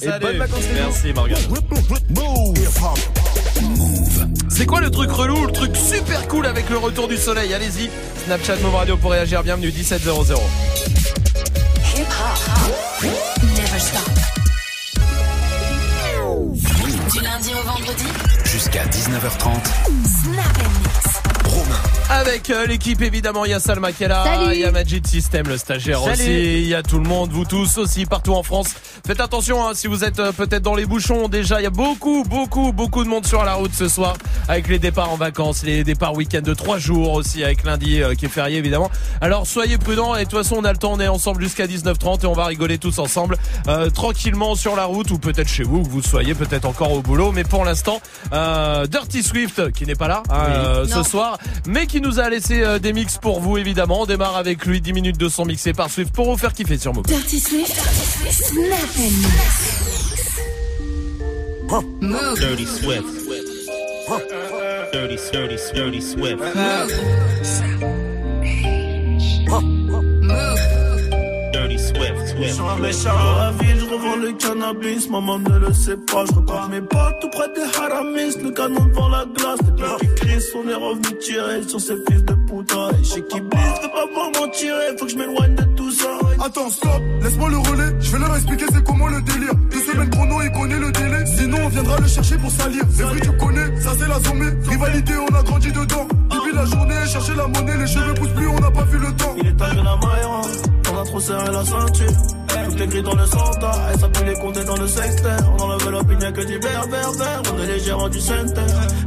Et bonnes vacances Merci Morgan. C'est quoi le truc relou, le truc super cool avec le retour du soleil? Allez-y, Snapchat Move Radio pour réagir, bienvenue 1700. Du lundi au vendredi. Jusqu'à 19h30. Snap Avec euh, l'équipe évidemment, il y a Salma qui est là, il y a Magic System le stagiaire aussi, il y a tout le monde, vous tous aussi partout en France. Faites attention hein, si vous êtes euh, peut-être dans les bouchons déjà, il y a beaucoup beaucoup beaucoup de monde sur la route ce soir avec les départs en vacances, les départs week-end de 3 jours aussi avec lundi euh, qui est férié évidemment. Alors soyez prudents et de toute façon on a le temps, on est ensemble jusqu'à 19h30 et on va rigoler tous ensemble tranquillement sur la route ou peut-être chez vous, que vous soyez peut-être encore au boulot, mais pour l'instant Dirty Swift qui n'est pas là hein, ce soir, mais qui nous a laissé euh, des mix pour vous évidemment. On démarre avec lui 10 minutes de son mixé par Swift pour vous faire kiffer sur Move. Dirty Swift, Snap Move. Dirty Swift. Dirty, dirty, dirty Swift. Swift, Swift. Sur un méchant dans la ville, je revends le cannabis. Maman ne le sait pas, je repars mes potes tout près des haramis. Le canon devant la glace, les gars qui crient, on est revenu tirer sur ces fils de putain. Et chez qui blisse, veux pas voir m'en tirer, faut que je m'éloigne de tout ça. Attends, stop, laisse-moi le relais. Je vais leur expliquer c'est comment le délire. Deux semaines chrono, il connaît le délai. Sinon, on viendra le chercher pour salir. C'est vrai, tu connais, ça c'est la zombie. Rivalité, on a grandi dedans. Depuis la journée, chercher la monnaie, les cheveux poussent plus, on n'a pas vu le temps. Il est tard la maille, trop serré la ceinture. Toutes les grilles dans le centre, ça peut les compter dans le secteur. On enlève l'opinion que du vert, vert. On est les gérants du center.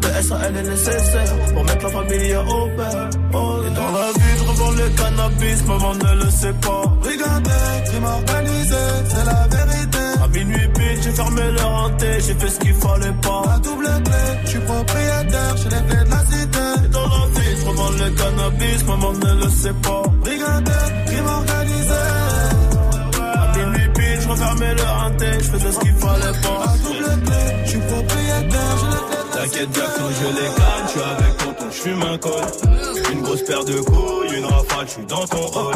Le SAL est nécessaire pour mettre la famille au père. Oh, et dans la vie, je revends le cannabis, maman ne le sait pas. Regardez, crime organisé, c'est la vérité. À minuit pile, j'ai fermé le hanté, j'ai fait ce qu'il fallait pas. La double clé, je suis propriétaire, j'ai les clés de la cité. Et dans la vie, je revends le cannabis, maman ne le sait pas. Regardez, crime organisé. À je refermais le hanté, je faisais ce qu'il fallait pas. La double clé, je suis propriétaire, j'ai les clés de la T'inquiète, Jackson, je les je suis avec tonton, je fume un col. Une grosse paire de couilles, une rafale, je suis dans ton hall.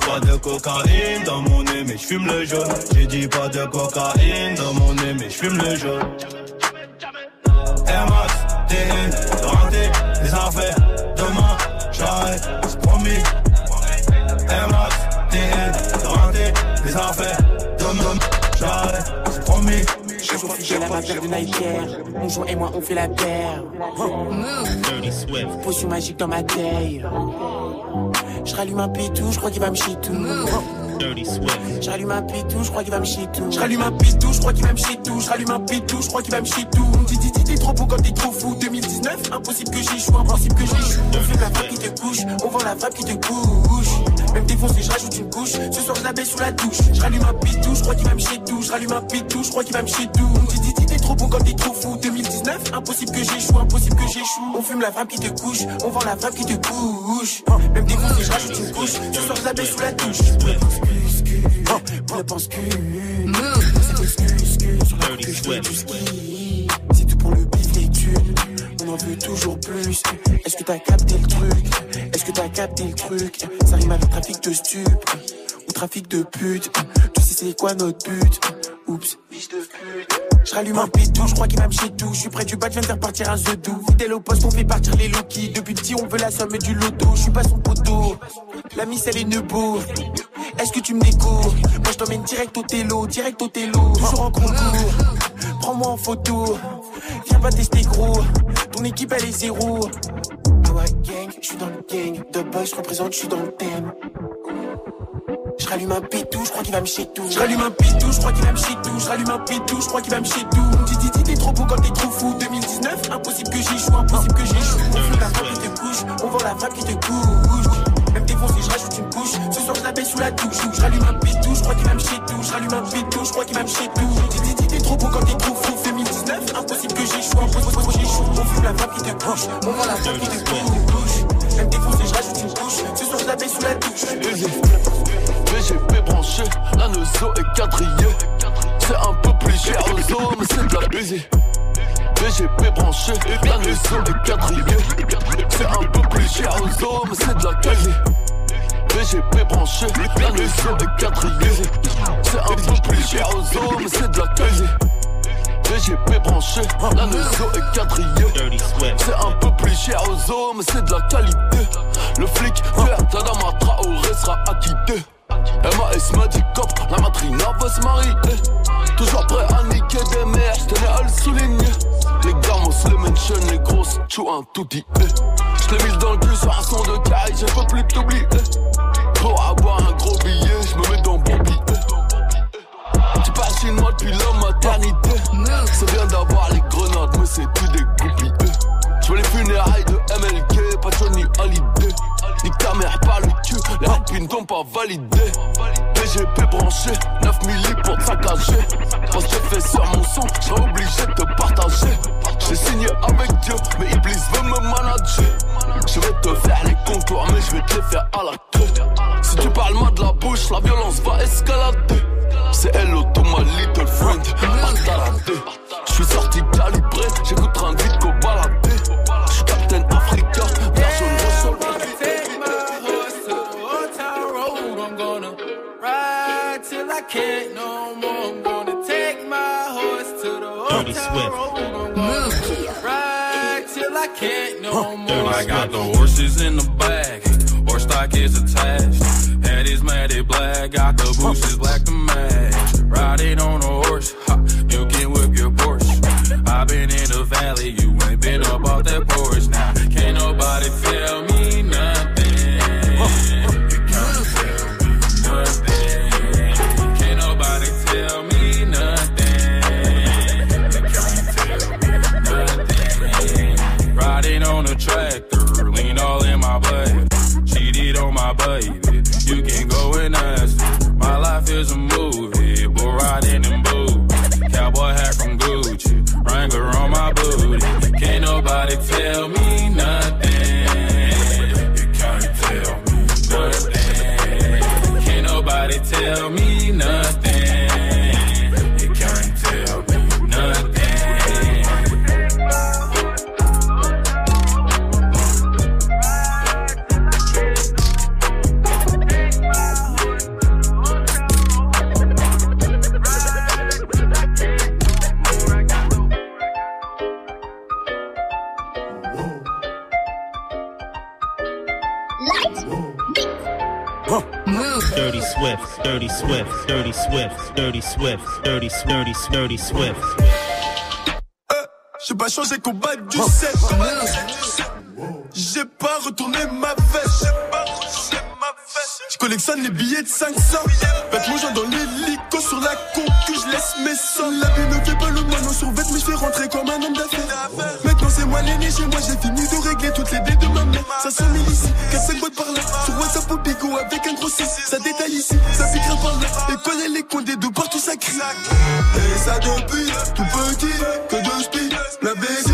Pas de cocaïne dans mon nez, mais je fume le jaune. J'ai dit pas de cocaïne dans mon nez, mais je fume le jaune. Air Max, TN, renté, les affaires. Demain, j'arrête, c'est promis. Air Max, TN, renté, les affaires. Promis. Je fidèle à ma paire de Nike Air. Mon joint et moi on fait la paire. Potion magique dans ma taille. Je rallume un pitou, je crois qu'il va me chier tout. Dirty Swift. Je rallume un pitou, je crois qu'il va me chier tout. Je rallume un pitou, je crois qu'il va me chier tout. Je rallume un pitou, je crois qu'il va me chier tout. On dit, dit, dit, t'es trop beau quand t'es trop fou. 2019, impossible que j'échoue, impossible que j'échoue. On fait la femme qui te couche, on vend la femme qui te couche. Même défoncé, je rajoute une couche. Ce soir, je la baisse sous la douche. Je rallume un pitou, je crois qu'il va me chier tout. Je rallume un pitou, je crois qu'il va me chier tout. On dit, dit, dit, t'es trop beau quand t'es trop fou. 2019, impossible que j'échoue, impossible que j'échoue. On fume la femme qui te couche, on vend la femme qui te couche. Même défoncé, je rajoute une couche. Ce soir, je la baisse sous la douche. Ne pense que C'est excuse que sur la C'est tout pour le bif les thunes On en veut toujours plus Est-ce que t'as capté le truc Est-ce que t'as capté le truc Ça rime avec trafic de stup Ou trafic de pute Tu sais c'est quoi notre but Oups, je rallume un pitou, je crois qu'il me chier tout. Je suis près du bas, je viens de faire partir un The doux. Fidèle au poste, on fait partir les Loki. Depuis petit, on veut la somme du loto. Je suis pas son poteau. La miss, elle est nebo. Est-ce que tu me découvres? Moi, je t'emmène direct au télo, direct au télo. Toujours en concours. Prends-moi en photo. Viens pas tester gros. Ton équipe, elle est zéro. Ah gang, je suis dans le gang. De boss, je représente, je suis dans le thème. Rallume un pitou, je crois qu'il va me chier tout. Je rallume un pitou, je crois qu'il va me chier tout. Je rallume un pitou, je crois qu'il va me chier tout. Dis, dis, dis, t'es trop beau quand t'es trop fou. 2019, impossible que j'échoue, impossible que j'échoue. On fait la femme qui te couche, on vend la femme qui te couche. Même défoncé, je rajoute une couche. Ce soir, je la baisse sous la douche. Je rallume un pitou, je crois qu'il va me chier tout. Je rallume un pitou, je crois qu'il va me chier tout. Dis, dis, t'es trop beau quand t'es trop fou. 2019, impossible que j'échoue, impossible que j'échoue. On fume la femme qui te couche, on vend la femme qui te couche. Même défoncé, je rajoute une couche. Ce soir, je la baisse sous la douche. VGP branché, la nozo est quadrillée. C'est un peu plus cher aux os, mais c'est de la busy. VGP branché, la nozo est quadrillée. C'est un peu plus cher aux os, mais c'est de la quasi. BGP branché, la maison est quadrillée. C'est un peu plus cher aux hommes, mais c'est de la qualité. BGP branché, la maison est. C'est un peu plus cher aux hommes, c'est de la qualité. Le flic vert, Tadama Traoré sera acquitté. MAS m'a dit cop, la matrina va se marier. Toujours prêt à niquer des mères, j'tenais à le souligner. Les gamos, les mentions, les grosses, chou un tout dit. J'l'ai mis dans le cul sur un son de caille, je peux plus t'oublier. Pour avoir un gros billet, j'me mets dans bon billet. Tu parles chinois depuis la maternité. C'est bien d'avoir les grenades, mais c'est tout des goupilles. J'veux les funérailles de MLK, pas Johnny Hallyday. Nique ta mère cul, les rapines t'ont pas validé. PGP branché, 9 milli pour saccager. Quand j'ai fait sur mon son, j'ai obligé de te partager. J'ai signé avec Dieu, mais Iblis veut me manager. Je vais te faire les contours, mais je vais te les faire à la queue. Si tu parles mal de la bouche, la violence va escalader. C'est hello to my little friend, Je suis sorti calibré, j'écoute un vite qu'au. Can't no more. I'm gonna take my horse to the hotel road. Move. Ride till I can't no more. I got the horses in the back. Horse stock is attached. Head is matted black. Got the bushes black to match. Riding on a horse. Ha, you can whip your Porsche. i been in the valley. You ain't been up off that porch. Now, can't nobody tell me Can't tell me nothing. You can't tell me nothing. Can't nobody tell me Swift, Dirty Swift, Dirty Swift, Dirty Swift, Dirty, Dirty, Dirty Swift. J'ai pas changé combat du 7. J'ai pas retourné ma veste. Je collectionne les billets de 500. Faites mon genre dans l'hélico sur la concu, je laisse mes sons. La vie ne fait pas le moineau sur vête, mais je fais rentrer comme un homme d'affaires. Maintenant c'est moi l'aîné chez moi, j'ai fini de régler toutes les dettes de ma mère. Ça s'en ici, 4-5 boîtes par là. Sur WhatsApp au bigot avec un gros 6. Ça détaille ici, ça piquera par là. Et connaît les condés de partout ça crie. Et ça depuis tout petit, que de speed. La baisse,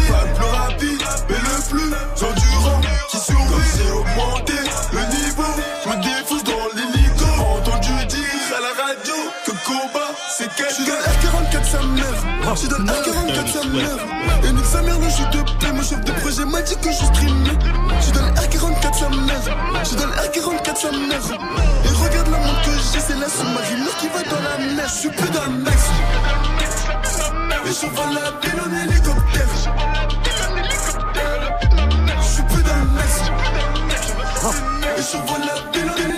mère. Je dans R44 sa mère. Et nique sa mère, jeu de paix. Mon chef de projet m'a dit que je streamais. Je dans R44 sa mère. Je dans R44 sa. Et regarde la montre que j'ai, c'est la sous-marine qui va dans la mer. Je suis plus dans le max. Et je vole la ville en hélicoptère. Je suis plus dans le max. Et je vole la ville en hélicoptère.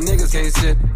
niggas can't sit?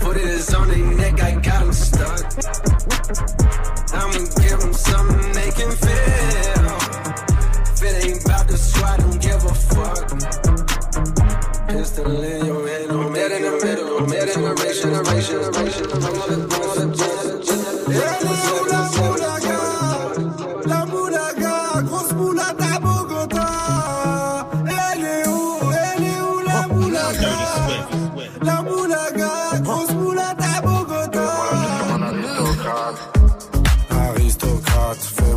Put it on their neck, I got them stuck. I'ma give them something they can feel. If it ain't about the squad, don't give a fuck. Pistol in your head, I'm dead in the middle. I'm dead in the race, generation, generation, generation. La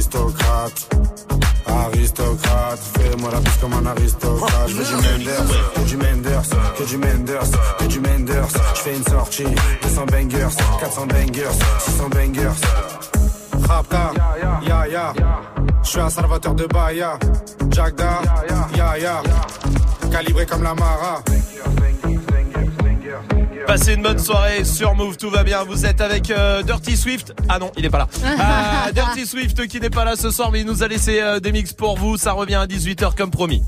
Aristocrate. Aristocrate, fais-moi la bise comme un aristocrate. Je du Menders, que du Menders, que du Menders, que du Menders. Je fais une sortie, 200 bangers, 400 bangers, 600 bangers. Rapta, ya ya. Je suis un salvateur de Bahia. Jagda, ya ya. Calibré comme la Mara. Passez une bonne soirée sur Move, tout va bien. Vous êtes avec euh, Dirty Swift. Ah non, il est pas là. Ah, Dirty Swift qui n'est pas là ce soir, mais il nous a laissé euh, des mix pour vous. Ça revient à 18h comme promis.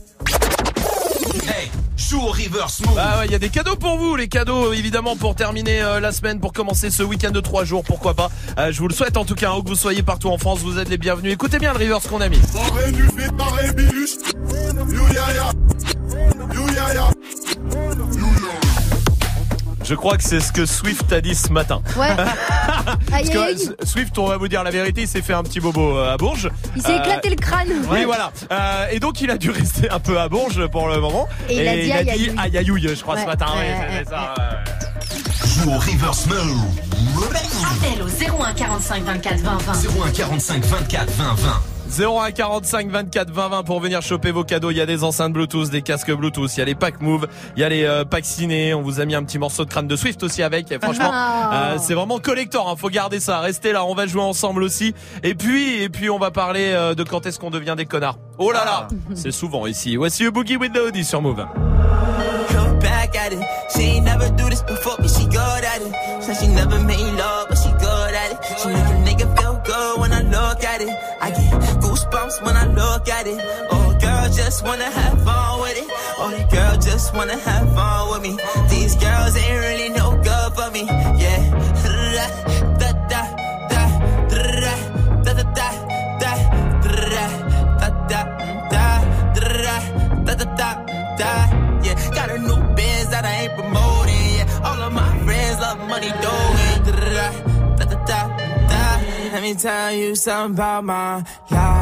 Hey, joue au reverse move. Ah ouais, il y a des cadeaux pour vous, les cadeaux évidemment pour terminer euh, la semaine, pour commencer ce week-end de 3 jours, pourquoi pas. Euh, je vous le souhaite en tout cas, hein, où que vous soyez partout en France, vous êtes les bienvenus. Écoutez bien le reverse qu'on a mis. Je crois que c'est ce que Swift a dit ce matin. Ouais. Parce que euh, Swift, on va vous dire la vérité, il s'est fait un petit bobo euh, à Bourges. Il s'est Euh, éclaté le crâne. Oui, voilà. Euh, et donc, il a dû rester un peu à Bourges pour le moment. Et il a dit aïe, aïe, aïe, aïe, aïe, je crois, ce Ouais, matin. ouais, ouais, ouais, c'était ça, ouais. Joue au reverse move. Appel au 01 45 24 20 20. 01 45 24 20 20. 01 45 24 20 20 pour venir choper vos cadeaux. Il y a des enceintes Bluetooth, des casques Bluetooth, il y a les packs Move, il y a les euh, packs ciné. On vous a mis un petit morceau de crâne de Swift aussi avec. Et franchement, Ah. euh, c'est vraiment collector. Hein, faut garder ça. Restez là, on va jouer ensemble aussi. Et puis, et puis, on va parler euh, de quand est-ce qu'on devient des connards. Oh là là, c'est souvent ici. Voici le Boogie with the Hoodie sur Move. Come back at it. She ain't never do this before, but she good at it. Said she never made love, but she good at it. She make a nigga feel good when I look at it. I get goosebumps when I look at it. Oh, girl, just wanna have fun with it. Oh, girl, just wanna have fun with me. These girls ain't really no good for me. Yeah. Da da da da da da da da da da da da da da da da Yeah, got a new that I ain't promoting. Yeah, all of my friends love money, da da da da. Let me tell you something about my life.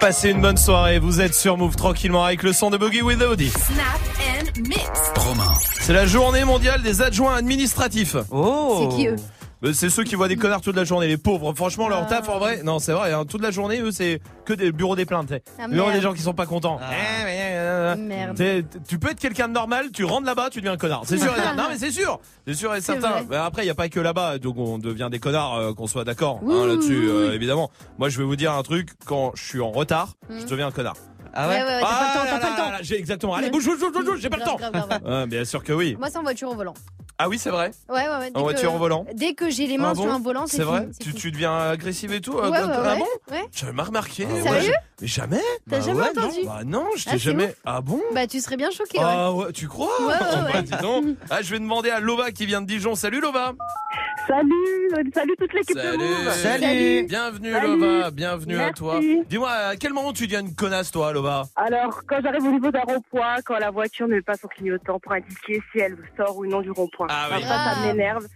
Passez une bonne soirée, vous êtes sur Move tranquillement avec le son de Boogie with Audi. Snap and mix. Romain. C'est la journée mondiale des adjoints administratifs. Oh C'est qui eux? C'est ceux qui voient des connards toute la journée, les pauvres. Franchement, leur taf en vrai, non, c'est vrai, hein, toute la journée, eux, c'est que des bureaux des plaintes. t'sais. Ah, bureau merde. des gens qui sont pas contents. Eh, mais, euh, Merde. t'sais, Tu peux être quelqu'un de normal, tu rentres là-bas, tu deviens un connard. C'est sûr et certain. Non, mais c'est sûr. C'est sûr et certain. après, il y a pas que là-bas, donc on devient des connards, euh, qu'on soit d'accord hein, là-dessus, euh, évidemment. Moi, je vais vous dire un truc. Quand je suis en retard, je deviens un connard. Ah Ouais, ouais, ouais, ouais, t'as pas le temps, t'as pas le là temps. là, J'ai exactement. Allez, bouge, bouge, bouge, bouge, j'ai pas le temps. Grave, grave, grave. Ah, bien sûr que oui. Moi, c'est en voiture au volant. Ah oui, c'est vrai. Ouais, ouais, ouais. dès En voiture que- au volant Dès que j'ai les mains Ah bon sur un volant, c'est C'est vrai fini, c'est tu, fini. tu deviens agressive et tout Ouais, euh, ouais, Ah ouais. bon Ouais. J'avais pas remarqué. Ah ouais. Sérieux Mais jamais T'as Bah jamais ouais, entendu non. Bah non, je Ah, t'ai c'est jamais. ouf. Ah bon Bah, tu serais bien choqué, ouais. Ah ouais, tu crois Ouais, ouais, Bah, dis donc. Ah, je vais demander à Lova qui vient de Dijon. Salut Lova Salut, salut toute l'équipe de Salut Move. Salut. Bienvenue Salut. Lova, bienvenue à Merci. toi. Dis-moi, à quel moment tu deviens une connasse toi Alors, quand j'arrive au niveau d'un rond-point, quand la voiture ne met pas son clignotant pour indiquer si elle sort ou non du rond-point. Ah oui. Ça, ça Ah. m'énerve.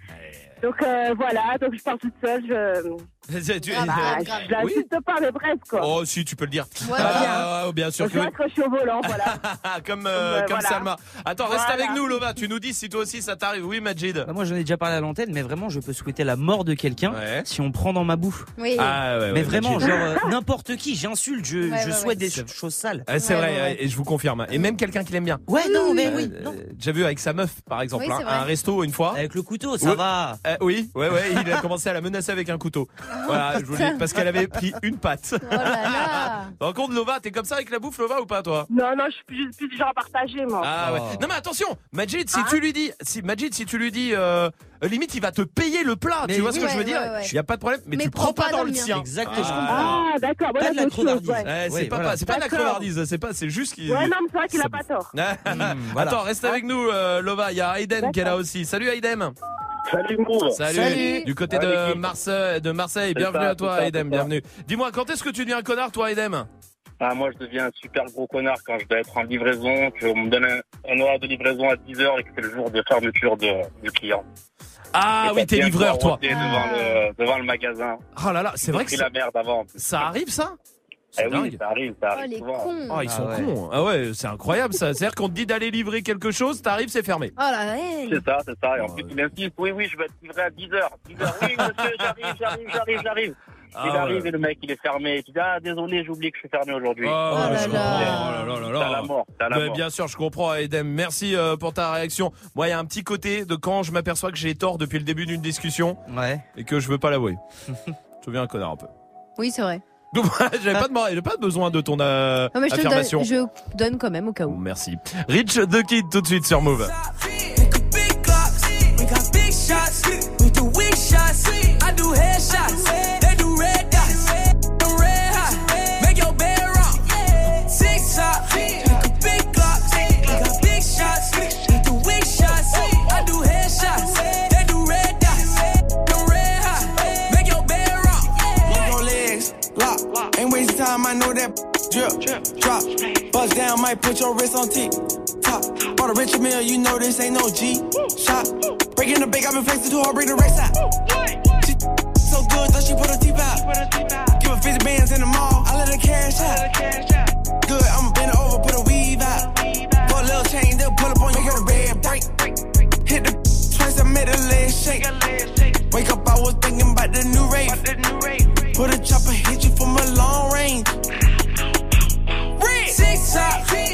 Donc euh, voilà, donc je pars toute seule, je Tu- Ah, bah, grave, je grave. l'insulte pas, mais bref quoi. Oh si, tu peux le dire. Ouais, Ah, bien sûr je que suis oui. accrochée au volant, voilà. comme euh, Ouais, comme voilà. Salma. Attends, reste Voilà. avec nous Lova. Tu nous dis si toi aussi ça t'arrive. Oui, Majid. Bah, moi j'en ai déjà parlé à l'antenne, mais vraiment je peux souhaiter la mort de quelqu'un Ouais. si on prend dans ma bouffe. Oui. Ah ouais, ouais, mais vraiment, Majid. genre euh, n'importe qui, j'insulte, je, Ouais, je ouais, souhaite ouais. des choses sales. Ah, c'est Ouais, vrai, et je vous confirme. Et même quelqu'un qui l'aime bien. Ouais, non, mais Euh, oui. euh. J'ai vu avec sa meuf, par exemple, Oui, hein, un resto une fois. Avec le couteau, ça va. Euh, oui, ouais, ouais, il a commencé à la menacer avec un couteau. Voilà, je vous le dis, parce qu'elle avait pris une patte. Oh là là. Par contre, Lova, t'es comme ça avec la bouffe, Lova, ou pas, toi? Non, non, je suis plus, plus du genre à partager, moi. Ah ouais. Oh. Non mais attention, Majid, si Hein? tu lui dis, si Majid, si tu lui dis, euh, limite, il va te payer le plat. Mais tu vois oui, ce que je veux dire ouais. Il y a pas de problème, mais, Mais tu prends prends pas dans le mien. tien. Exactement. Ah. Ah, d'accord, Pas voilà, de la d'autres choses, crevardise. ouais. Ouais, c'est pas, voilà. de la crevardise, c'est pas, c'est juste qu'il. Ouais, non, mais c'est vrai qu'il a pas tort. Hmm, voilà. Attends, reste avec nous, euh, Lova. Il y a Aiden qui est là aussi. Salut Aiden. Salut Move. Salut. Salut. Du côté Ouais, de. Marseille, de Marseille. Bienvenue ça, à toi, ça, ça. Bienvenue. Dis-moi, quand est-ce que tu deviens un connard, toi, Aiden? Ah, moi, je deviens un super gros connard quand je dois être en livraison, qu'on me donne un, un horaire de livraison à 10h et que c'est le jour de fermeture de, du client. Ah Et oui, t'es livreur, toi. Devant, le, devant le magasin. Oh là là, c'est vrai que la merde avant. ça arrive, ça? Eh oui, ça arrive, ça Oh, arrive les souvent. cons. Oh, ils sont Ah ouais. cons. Ah ouais, c'est incroyable ça. C'est-à-dire qu'on te dit d'aller livrer quelque chose, t'arrives, c'est fermé. Oh là là. hey. C'est ça, c'est ça. Et en Oh, plus, ouais. il insiste, oui, oui, je vais être livré à 10h. 10h, oui, monsieur, j'arrive, j'arrive, j'arrive, j'arrive. Ah il ouais. arrive et le mec, il est fermé. Et tu dis, ah, désolé, j'ai oublié que je suis fermé aujourd'hui. Oh, là je là. Oh là là là là. C'est à la mort, la bien sûr, je comprends, Edem. Merci euh, pour ta réaction. Moi, il y a un petit côté de quand je m'aperçois que j'ai tort depuis le début d'une discussion Ouais. et que je veux pas l'avouer. je deviens un connard un peu. Oui, c'est vrai. Donc, j'avais pas, de- j'avais pas besoin de ton euh, Non, mais je te affirmation. donne, je donne quand même au cas où. Merci. Rich the Kid tout de suite sur Move. that drip, drop. bust down, might put your wrist on T. Top. Bought a rich meal, you know this ain't no G. Shop. Breaking the bank, I've been facing too hard, bring the race out. She so good, thought she put her teeth out. Give her 50 bands in the mall, I let her cash out. Good, I'ma bend over, put a weave out. Put a little chain, they'll pull up on you, get a red break. Hit the twice, I made a leg shake. Wake up, I was thinking about the new rate. Put a chopper, hit you from a long range top.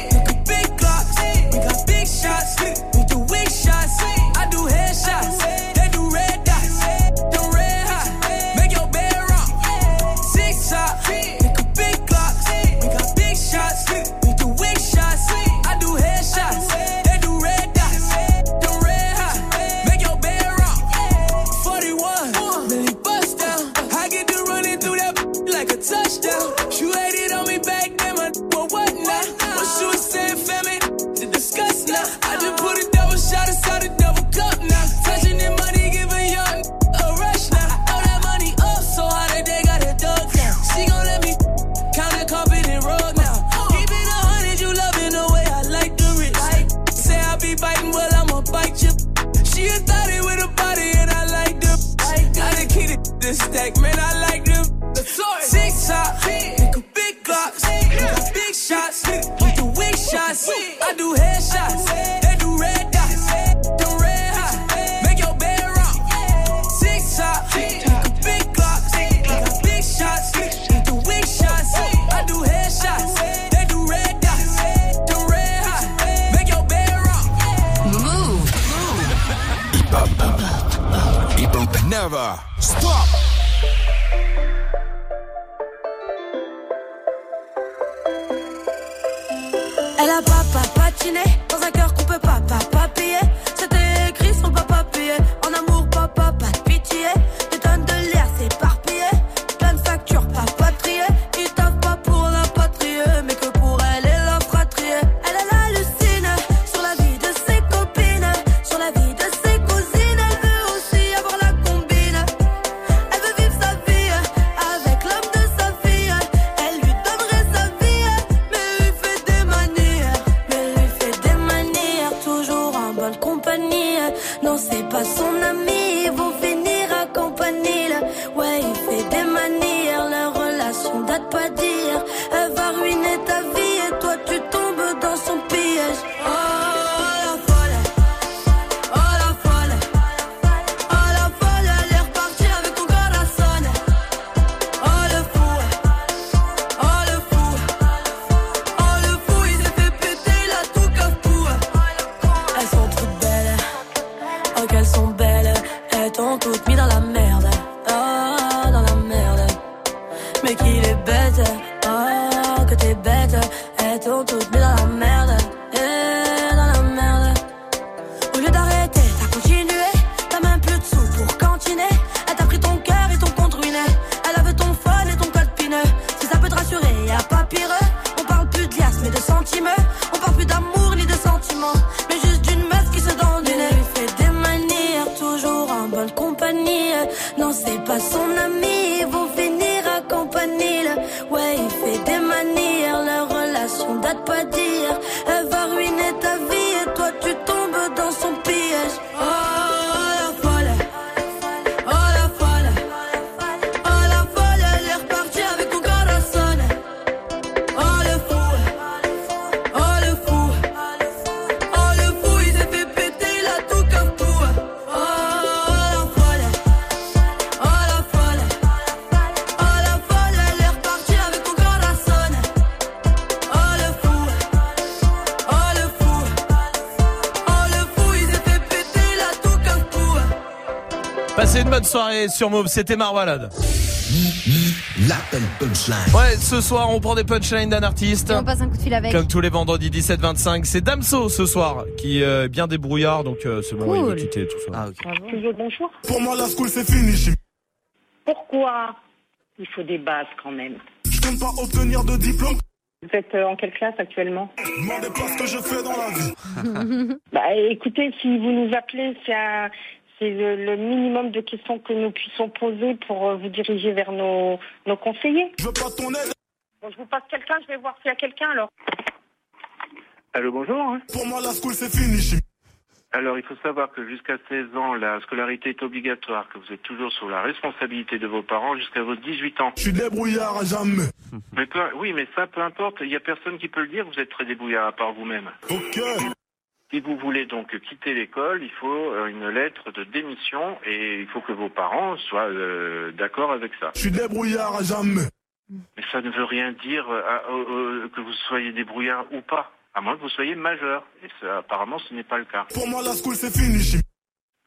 I do headshots. 지내? Non, c'est pas son ami, ils vont finir à Campanile. Ouais, il fait des manières, leur relation date pas dire. soirée sur Move, c'était Marwalad. Ouais, ce soir on prend des punchlines d'un artiste. On passe un coup de fil avec. Comme tous les vendredis 17-25, c'est Damso ce soir qui euh, est bien débrouillard, donc euh, c'est bon, cool. il veut quitter tout ça. Ah, okay. bonjour. Pour moi la school c'est fini. Pourquoi? Il faut des bases quand même. Je compte pas obtenir de diplôme. Vous êtes euh, en quelle classe actuellement? Demandez pas ce que je fais dans la vie. bah écoutez, si vous nous appelez, c'est un, c'est le, minimum de questions que nous puissions poser pour euh, vous diriger vers nos, nos conseillers. Je veux pas ton aide. Bon, je vous passe quelqu'un, je vais voir s'il y a quelqu'un alors. Allô, bonjour. Hein. Pour moi, la school, c'est fini. Alors, il faut savoir que jusqu'à 16 ans, la scolarité est obligatoire, que vous êtes toujours sous la responsabilité de vos parents jusqu'à vos 18 ans. Je suis débrouillard à jamais. Mais oui, mais ça, peu importe, il n'y a personne qui peut le dire, vous êtes très débrouillard à part vous-même. Ok. Si vous voulez donc quitter l'école, il faut euh, une lettre de démission et il faut que vos parents soient euh, d'accord avec ça. Je suis débrouillard à jamais. Mais ça ne veut rien dire euh, à- que vous soyez débrouillard ou pas, à moins que vous soyez majeur. Et ça, apparemment, ce n'est pas le cas. Pour moi, la school, c'est fini.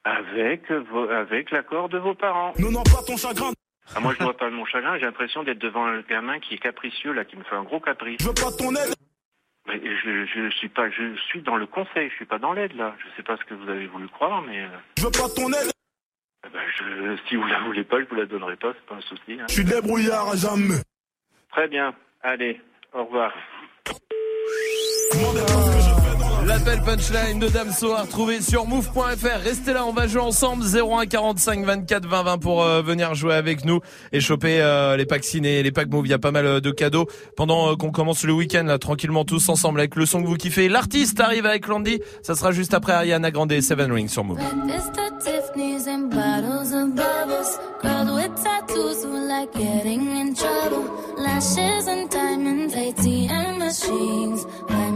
Avec, vos- avec l'accord de vos parents. Non, non, pas ton chagrin. Ah, moi, je vois pas mon chagrin. J'ai l'impression d'être devant un gamin qui est capricieux, là, qui me fait un gros caprice. Je veux pas ton aide. Mais je, je suis pas, je suis dans le conseil. Je suis pas dans l'aide, là. Je sais pas ce que vous avez voulu croire, mais. euh, Je veux pas ton aide. eh ben, je, si vous la voulez pas, je vous la donnerai pas. C'est pas un souci. hein. Je suis débrouillard à jamais. Très bien. Allez, au revoir. L'appel punchline de Damso à retrouver sur move.fr. Restez là, on va jouer ensemble 01 45 24 20 20 pour euh, venir jouer avec nous et choper euh, les packs ciné, les packs move. Il y a pas mal euh, de cadeaux pendant qu'on commence le week-end tranquillement tous ensemble avec le son que vous kiffez. L'artiste arrive avec Landy. Ça sera juste après Ariana Grande et Seven Rings sur move.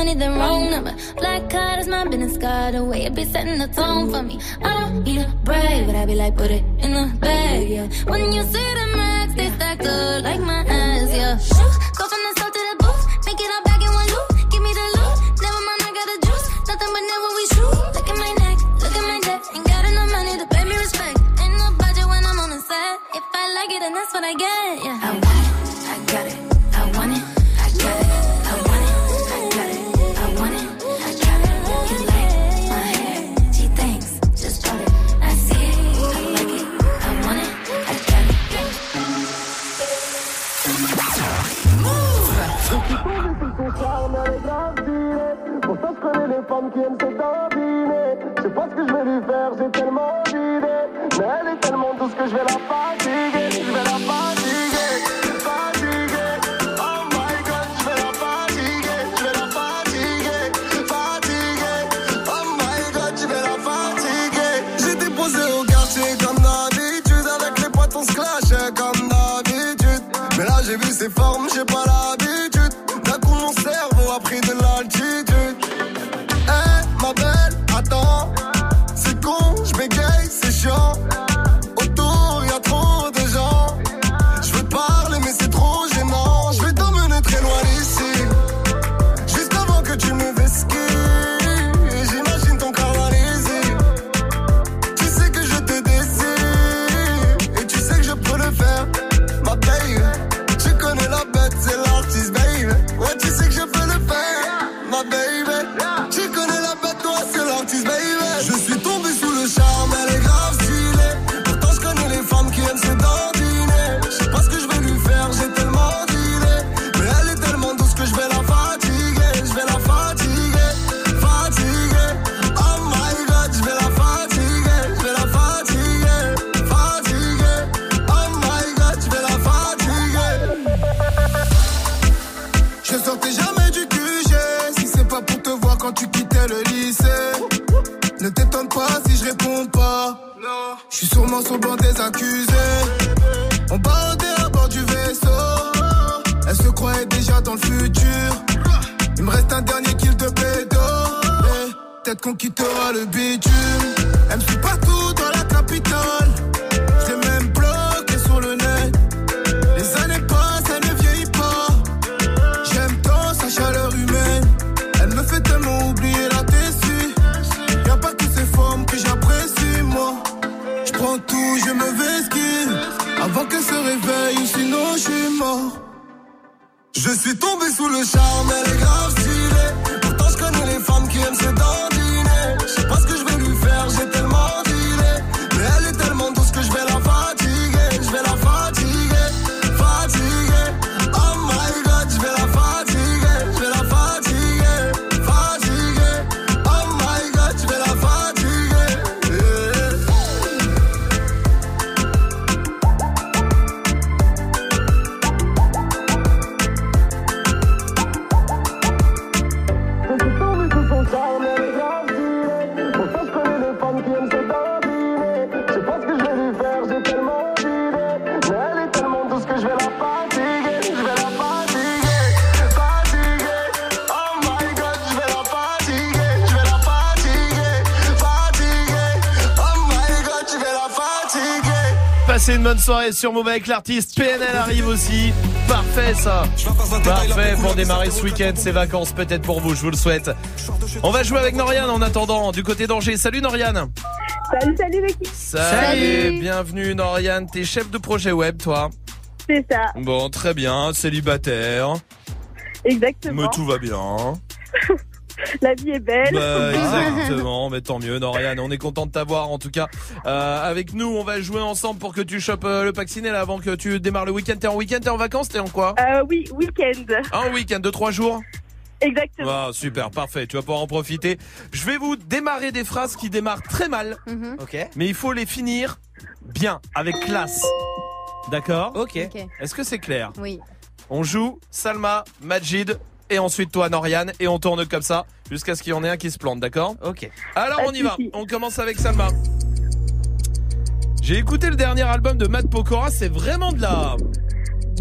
money, then wrong number. Black card is my business card. The way it be setting the tone for me. I don't need a brag, but I be like, put it in the bag, yeah. When you see the max, they stacked up like my ass, tellement soirée sur Move avec l'artiste. PNL arrive aussi. Parfait ça. Parfait pour démarrer ce week-end, ces vacances peut-être pour vous, je vous le souhaite. On va jouer avec Noriane en attendant du côté d'Angers. Salut Noriane. Salut, salut l'équipe. Salut. Bienvenue Noriane. T'es chef de projet web toi. C'est ça, Bon, très bien. Célibataire. exactement. Mais tout va bien. La vie est belle. Bah, exactement, mais tant mieux, Noriane. On est content de t'avoir en tout cas. Euh, avec nous, on va jouer ensemble pour que tu chopes euh, le vacciné là avant que tu démarres le week-end. T'es en week-end, t'es en vacances, t'es en quoi Euh, oui, week-end. Un week-end de trois jours Exactement. Ah, super, parfait. Tu vas pouvoir en profiter. Je vais vous démarrer des phrases qui démarrent très mal. Ok. Mais il faut les finir bien, avec classe. D'accord Ok. Ok. Est-ce que c'est clair Oui. On joue Salma, Majid et ensuite toi Noriane et on tourne comme ça jusqu'à ce qu'il y en ait un qui se plante, d'accord Ok. Alors on y va. On commence avec Salma. J'ai écouté le dernier album de Matt Pokora, c'est vraiment de la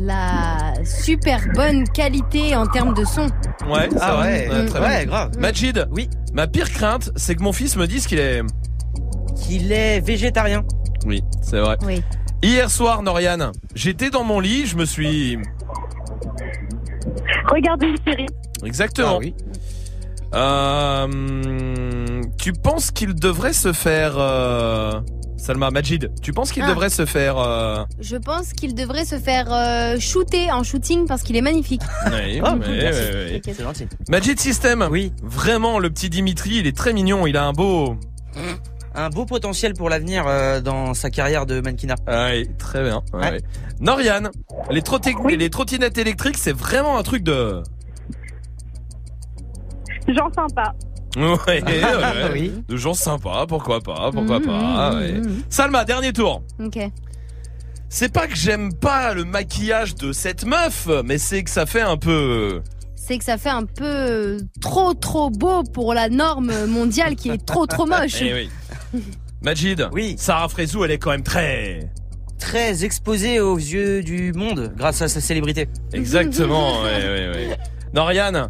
La super bonne qualité en termes de son. Ouais, Ah va. ouais. très Ouais, bien. grave. Majid, Oui. ma pire crainte, c'est que mon fils me dise qu'il est Qu'il est végétarien. Oui, c'est vrai. Oui. Hier soir, Noriane, j'étais dans mon lit, je me suis Regardez une série. Exactement. Ah oui. Euh, tu penses qu'il devrait se faire euh, Salma Majid, tu penses qu'il Ah. devrait se faire euh, Je pense qu'il devrait se faire euh, shooter en shooting parce qu'il est magnifique. oui, Oh, oui, merci. oui, oui. Ok. C'est gentil. Majid System. Oui. Vraiment le petit Dimitri, il est très mignon, il a un beau Un beau potentiel pour l'avenir euh, dans sa carrière de mannequinat. Ah Oui, très bien. Ouais, Ouais. ouais. Noriane, les, trotti- les trottinettes électriques, c'est vraiment un truc de. Ouais, ouais, ouais. oui. de gens sympas, pourquoi pas, pourquoi Mmh, pas. mmh, ouais. mmh. Salma, dernier tour. Ok. C'est pas que j'aime pas le maquillage de cette meuf, mais c'est que ça fait un peu. C'est que ça fait un peu trop trop beau pour la norme mondiale qui est trop trop moche. Eh oui. Majid, Oui. Sarah Frézou, elle est quand même très. Très exposé aux yeux du monde grâce à sa célébrité. Exactement, ouais, ouais, ouais. Noriane,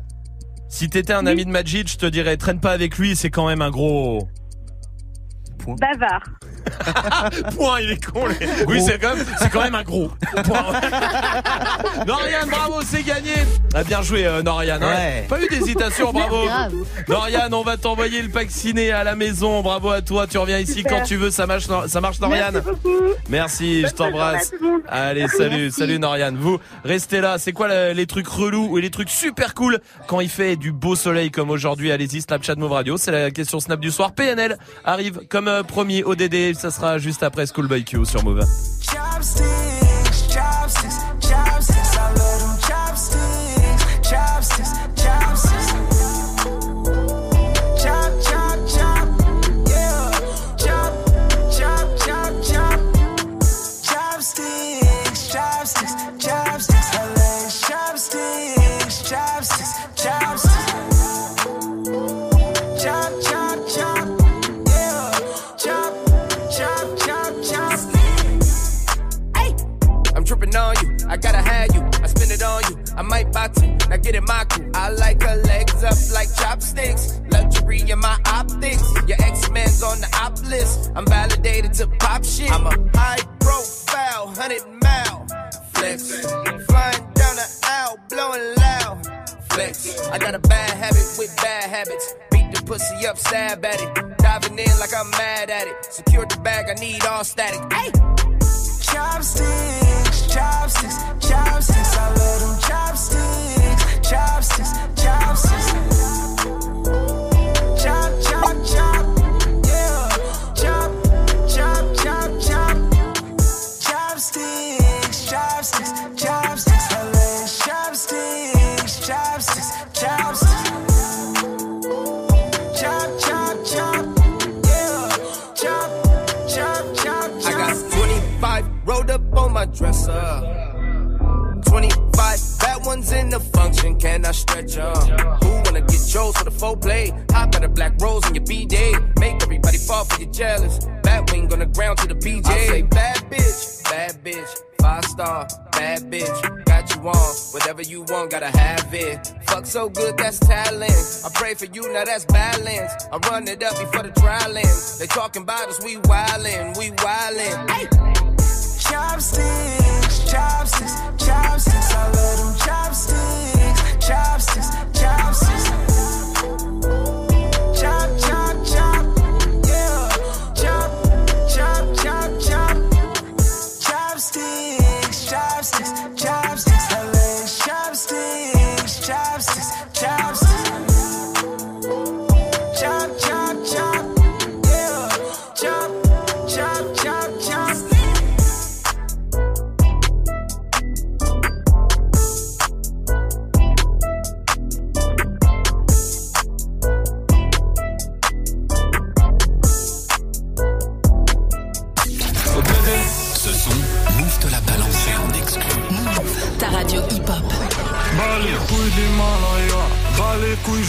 si t'étais un ami de Majid, je te dirais, traîne pas avec lui, c'est quand même un gros. Bavard. Point, il est con. les- Oui, c'est quand même, c'est quand même un gros. Point. Noriane, bravo, c'est gagné. Ah, bien joué, euh, Noriane. hein. Ouais. Pas eu d'hésitation, bravo. Grave. Noriane, on va t'envoyer le pack ciné à la maison. Bravo à toi. Tu reviens ici Super. quand tu veux. Ça marche, ça marche, Noriane. Merci je t'embrasse. Allez, salut, Merci. salut Noriane. Vous, restez là. C'est quoi le- les trucs relous et les trucs super cool quand il fait du beau soleil comme aujourd'hui? Allez-y, Snapchat Move Radio. C'est la question Snap du soir. PNL arrive comme euh, premier ODD. Ça sera juste après Schoolboy Q sur Move. Now get it my crew. I like her legs up like chopsticks. Luxury in my optics. Your X-Men's on the op list. I'm validated to pop shit. I'm a high profile, hundred mile flex. Flying down the aisle, blowing loud flex. I got a bad habit with bad habits. Beat the pussy up, stab at it. Diving in like I'm mad at it. Secure the bag, I need all static. Hey! Chopsticks, chopsticks, chopsticks. I love them chopsticks, chopsticks, chopsticks. Chop, chop, chop. Yeah. Chop, chop, chop, chop. Chopsticks, chopsticks, chopsticks. Love chopsticks, chopsticks, chopsticks. Chop, chop, chop. Yeah. Chop, Chop, chop, chop, I got 25 rolled up on my dresser. 25 bad ones in the function, can I stretch 'em? Who wanna get chose for the full play? Hop out a black rose in your B-Day. Make everybody fall for your jealous. Bad wing on the ground to the PJ. I say bad bitch, bad bitch. Five star, bad bitch. Got you on, whatever you want, gotta have it. Fuck so good, that's talent. I pray for you, now that's balance. I run it up before the trial ends. They talking about us, we wildin', we wildin'. Hey! Chopsticks, chopsticks, chopsticks. I love them chopsticks, chopsticks, chopsticks.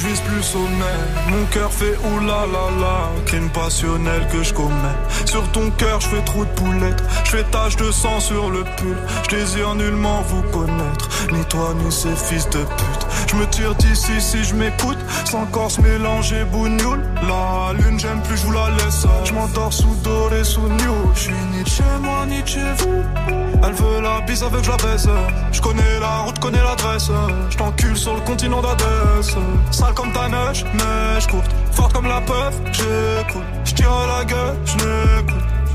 Je vise plus sommet. Mon cœur fait oulala, crime passionnel que je commets. Sur ton cœur, je fais trop de poulettes, je fais tache de sang sur le pull. Je désire nullement vous connaître, ni toi ni ces fils de pute. Je me tire d'ici si je m'écoute, sans corps mélanger bougnoule. La lune, j'aime plus, je vous la laisse. Je m'endors sous doré, sous new. Je suis ni chez moi, ni chez vous. Elle veut la bise avec je la baisse. Je connais la route, connais l'adresse. Je t'encule sur le continent d'Adès. Sale comme ta neige, neige courte. Forte comme la peuf, j'écoute. Je tire la gueule, je n'écoute.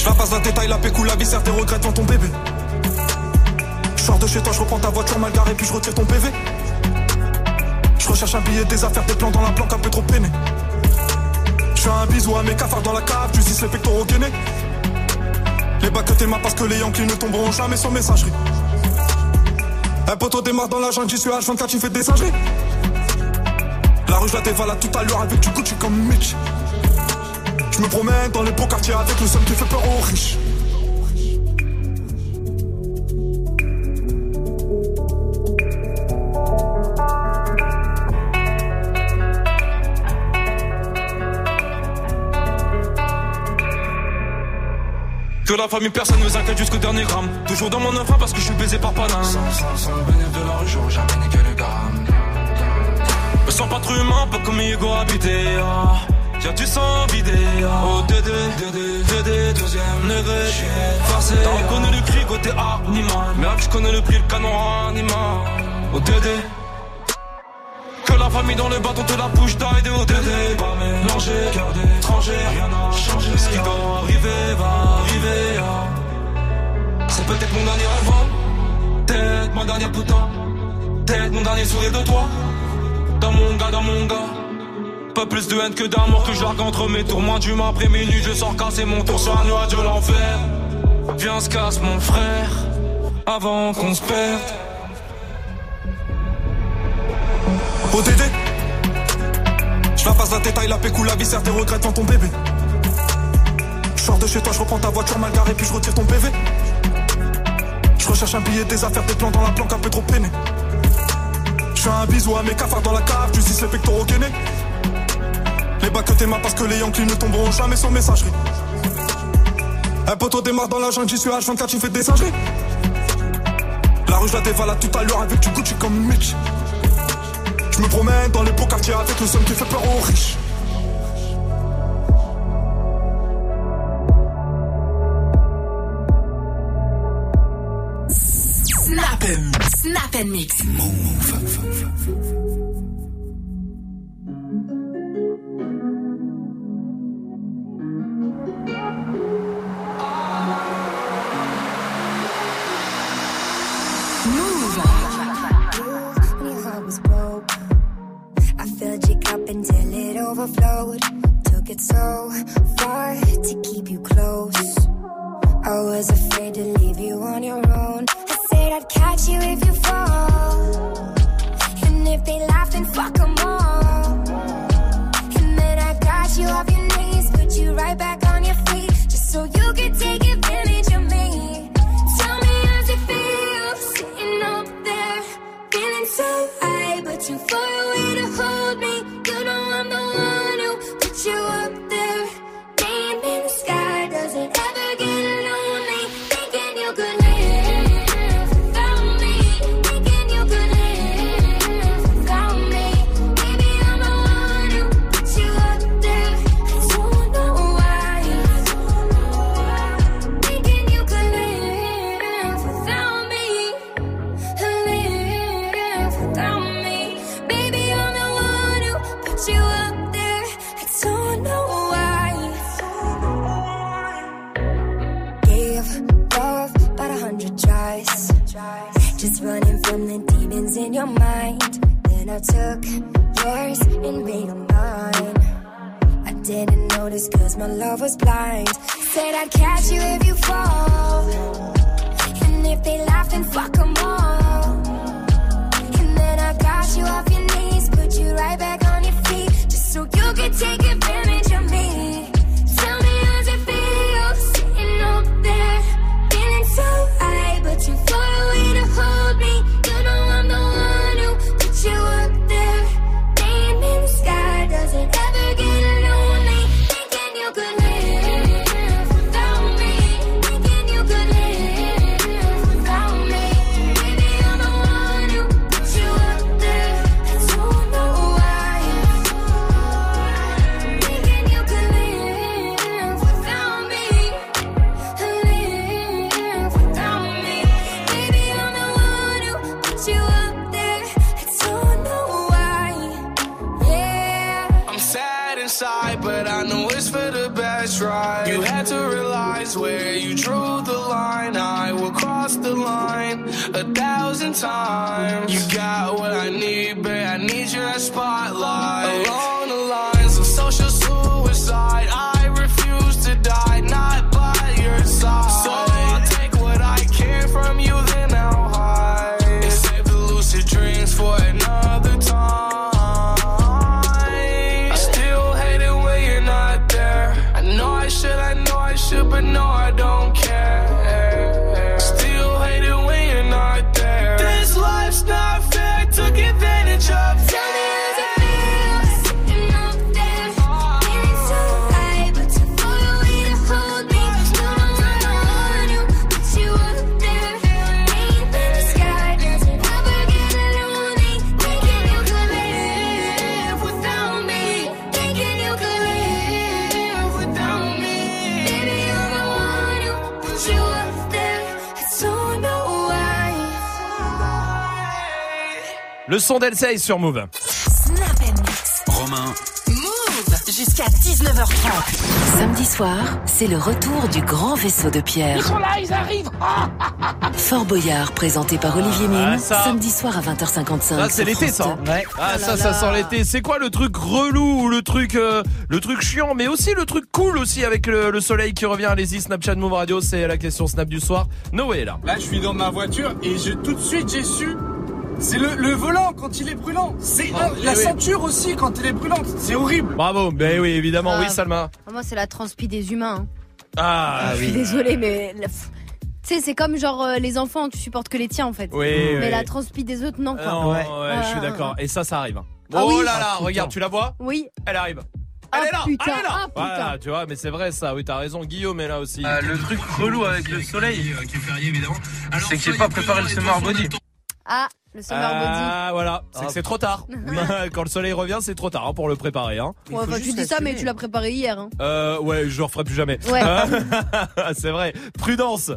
Je la passe un détail, la pécou, la vie, tes regrets ton bébé. Je sors de chez toi, je reprends ta voiture mal garée, puis je retire ton PV. Je recherche un billet, des affaires, des plans dans la planque, un peu trop peiné. Je fais un bisou à mes cafards dans la cave, tu dis les pectoraux gainés. Les bacs que t'es parce que les Yankees ne tomberont jamais sans messagerie. Un poteau démarre dans la jungle, j'y suis H24, tu fais des singeries. La rue, je la dévalade tout à l'heure avec du Gucci comme Mitch. Je me promène dans les beaux quartiers avec le seul qui fait peur aux riches. Que la famille, personne ne s'inquiète jusqu'au dernier gramme. Toujours dans mon enfant parce que je suis baisé par Paname. Sans, sans, sans le bénéfice de la rue, j'aurais jamais niqué le gramme. Me sens pas trop humain, pas comme Hugo habité. Ah. Y'a du sang vidé. Oh Dédé, Dédé, Dédé, deuxième degré. Forcé. T'as reconnu le cri côté animal. Merde, je connais le prix, le canon animal. Oh Dédé. Que la famille dans le bâton te la bouche d'aide au Dédé. Pas mélangé, cœur d'étranger, rien n'a changé. Ce qui doit arriver va arriver. ah. C'est peut-être mon dernier rêve. hein. Peut-être ma dernière putain. Peut-être mon dernier sourire de toi. Dans mon gars, dans mon gars. Pas plus de haine que d'amour que je largue entre mes tours. Moins d'humain après minuit, je sors casser mon tour sur un nuage de l'enfer. Viens, se casse mon frère. Avant qu'on se perde. ODD Je la passe la détail, la pécou, la viscère, tes regrets devant ton bébé. Je sors de chez toi, je reprends ta voiture mal garée, puis je retire ton PV. Je recherche un billet, des affaires, des plans dans la planque, un peu trop peiné. Je fais un bisou à mes cafards dans la cave, tu dis les pectoraux gainés. Les bacs que t'es parce que les Yankees ne tomberont jamais sans messagerie. Un poteau démarre dans la jungle, j'y suis H24, tu fais des singeries. La rue, je la dévalade tout à l'heure avec du Gucci comme Mitch. Je me promène dans les beaux quartiers avec le somme qui fait peur aux riches. Snap Snap and mix. So far to keep you close. I was afraid to leave you on your own. I said I'd catch you if you fall. Son d'Elsay sur Move. Snap and mix. Romain, Move jusqu'à 19h30. Samedi soir, c'est le retour du grand vaisseau de Pierre. Ils sont là, ils arrivent. Ah, Fort Boyard, présenté par Olivier Mine, Ah, ça. samedi soir à 20h55. Ça c'est l'été ça. 2. Ah ça ça sent l'été. C'est quoi le truc relou ou le truc euh, le truc chiant mais aussi le truc cool aussi avec le, le soleil qui revient? Allez-y Snapchat Move Radio, c'est la question Snap du soir. Noé est là. Là, je suis dans ma voiture et je, tout de suite, j'ai su C'est le, le volant quand il est brûlant. C'est Ah, la oui. ceinture aussi quand elle est brûlante. C'est horrible. Bravo, ben oui, évidemment, Ah. oui, Salma. Ah, Moi, c'est la transpi des humains. hein. Ah, Je suis désolée, mais. la- Tu sais, c'est comme genre euh, les enfants, tu supportes que les tiens en fait. Oui, mais oui. la transpi des autres, non. Quoi. Non, ouais, Ah, je suis ah, d'accord. Et ça, ça arrive. hein. Ah oh oui. là là, Ah, regarde, tu la vois? Oui. Elle arrive. Ah, Elle est là, putain, elle est là. ah, putain. Voilà, tu vois, mais c'est vrai ça. Oui, t'as raison. Guillaume est là aussi. Euh, le truc relou avec le soleil, c'est que j'ai pas préparé le summer body. Ah, le summer body. Ah voilà, c'est Ah. que c'est trop tard. Quand le soleil revient, c'est trop tard hein, pour le préparer. Hein. Ouais, enfin, tu dis ça, mais tu l'as préparé hier. Hein. Euh, ouais, je le referai plus jamais. Ouais. c'est vrai. Prudence.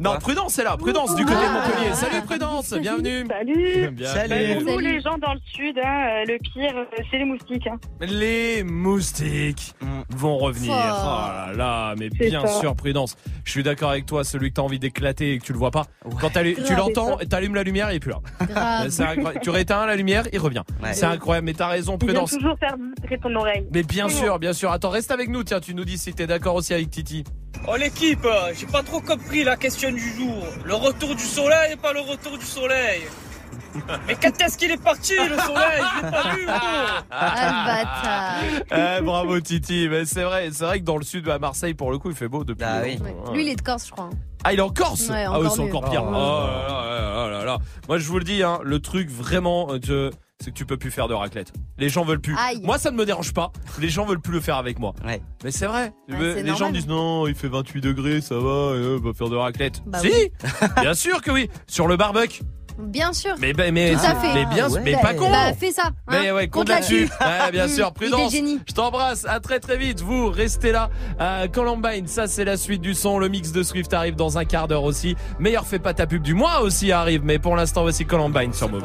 Non, Prudence est là. Prudence du côté de Montpellier. Salut Prudence, bienvenue. Salut. Bien nous, les gens dans le sud, hein, euh, le pire, euh, c'est les moustiques. hein. Les moustiques vont revenir. Oh. Oh là là, mais C'est bien ça. sûr, prudence. Je suis d'accord avec toi, celui que t'as envie d'éclater et que tu le vois pas. Quand tu l'entends, c'est t'allumes la lumière, il est plus là. C'est. Tu rééteins la lumière, il revient. C'est incroyable, mais t'as raison, Il prudence. toujours faire ton oreille. Mais bien sûr, bien sûr. Attends, reste avec nous. Tiens, tu nous dis si t'es d'accord aussi avec Titi. Oh l'équipe, j'ai pas trop compris la question du jour. Le retour du soleil et pas le retour du soleil? Mais quand est-ce qu'il est parti le soleil? Je l'ai pas vu. Ah, le bâtard. Eh, bravo Titi. Mais c'est vrai, c'est vrai que dans le sud, à Marseille, pour le coup, il fait beau depuis. Ah longtemps. Lui, il est de Corse, je crois. Ah, il est en Corse? Ouais, Ah oui, c'est encore pire. Oh. Oh là là là là là. Moi, je vous le dis, hein, le truc vraiment, euh, de- c'est que tu peux plus faire de raclette. Les gens veulent plus. Aïe. Moi, ça ne me dérange pas. Les gens veulent plus le faire avec moi. Mais c'est vrai. Ouais, Mais c'est les gens disent non, il fait 28 degrés, ça va, euh, on va faire de raclette. Bah si, oui. bien sûr que oui. Sur le barbecue. Bien sûr. Mais, ben, mais, Tout à fait. mais bien, mais pas con. Bah, fais ça. Mais hein. ouais, compte Compte là-dessus. Ouais, bien sûr, prudence. Je t'embrasse. À très très vite. Vous restez là. Euh, Columbine, ça c'est la suite du son. Le mix de Swift arrive dans un quart d'heure aussi. Meilleur fait pas ta pub du mois aussi arrive. Mais pour l'instant, voici Columbine sur Move.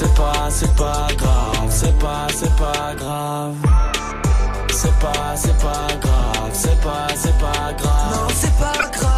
C'est pas, c'est pas grave, c'est pas, c'est pas grave. C'est pas, c'est pas grave, c'est pas, c'est pas grave. Non, c'est pas grave,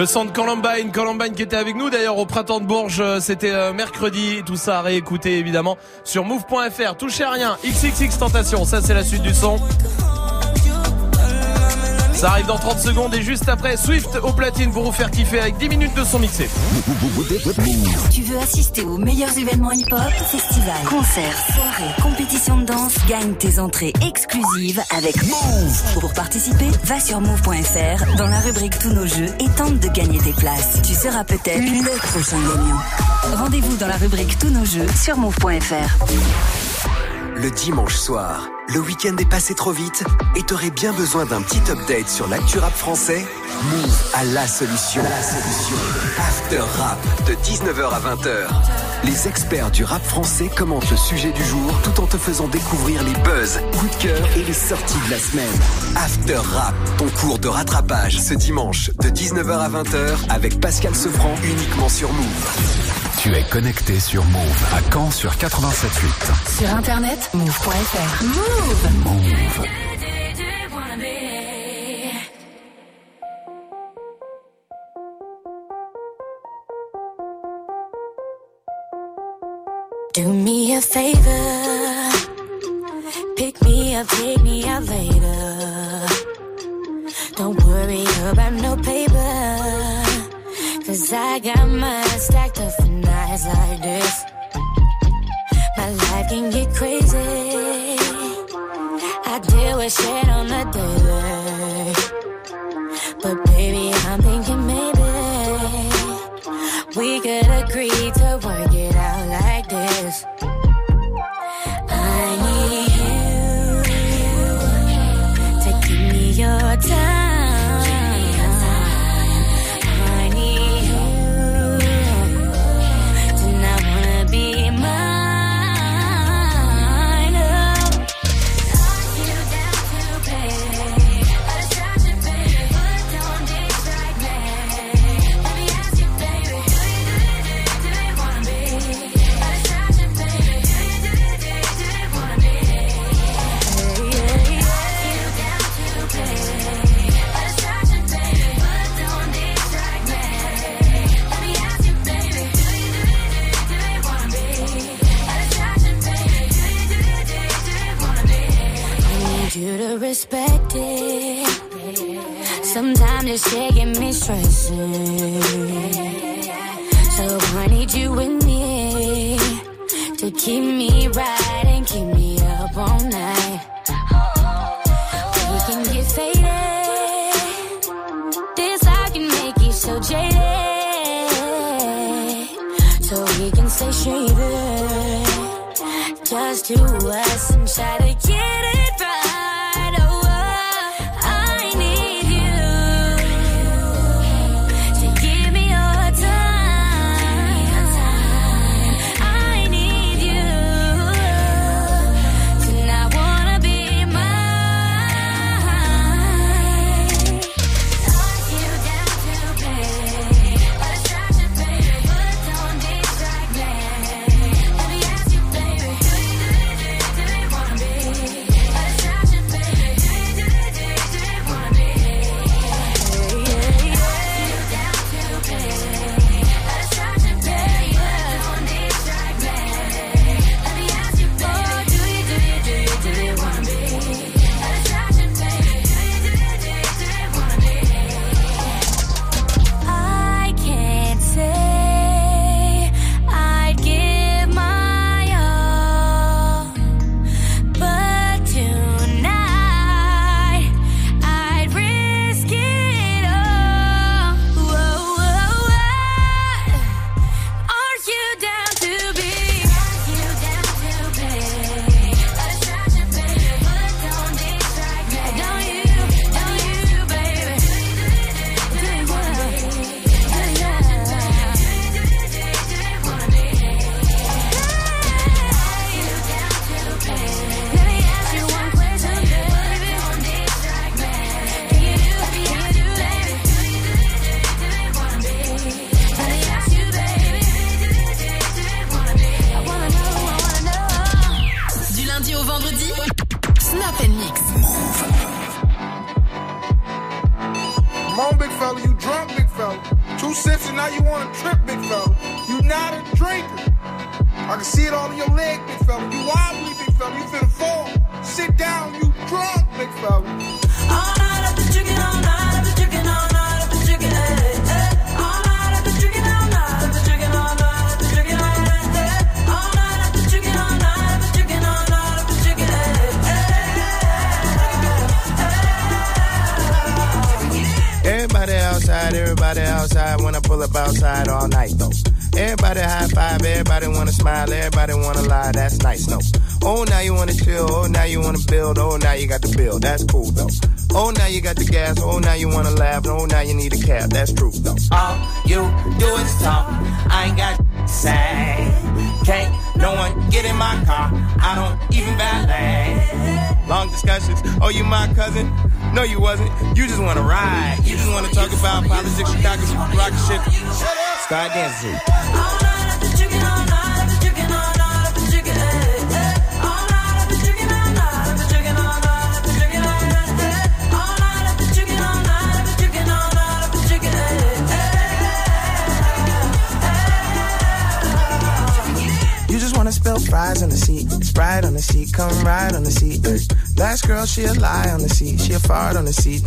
Le son de Columbine, Columbine qui était avec nous d'ailleurs au printemps de Bourges, euh, c'était euh, mercredi, tout ça à réécouter évidemment sur move.fr. Touchez à rien, XXX Tentation, ça c'est la suite du son. Ça arrive dans 30 secondes et juste après Swift au platine pour vous faire kiffer avec 10 minutes de son mixé. Tu veux assister aux meilleurs événements hip-hop, festivals, concerts, soirées, compétitions de danse, gagne tes entrées exclusives avec Move. Pour participer, va sur move.fr dans la rubrique Tous nos jeux et tente de gagner tes places. Tu seras peut-être le prochain gagnant. Rendez-vous dans la rubrique Tous nos jeux sur move.fr. Le dimanche soir, le week-end est passé trop vite et t'aurais bien besoin d'un petit update sur l'actu rap français Move à la solution. La solution. After Rap de 19h à 20h. Les experts du rap français commentent le sujet du jour tout en te faisant découvrir les buzz, coups de cœur et les sorties de la semaine. After Rap, ton cours de rattrapage ce dimanche de 19h à 20h avec Pascal Sevran uniquement sur Move. Tu es connecté sur Move à Caen sur 87.8. Sur internet, move.fr. Move. Move. Do me a favor. Pick me up, take me later. Don't worry about no paper. Cause I got stacked up. nights like this. My life can get crazy. I deal with shit on the daily. But baby, I'm thinking maybe we could agree to work.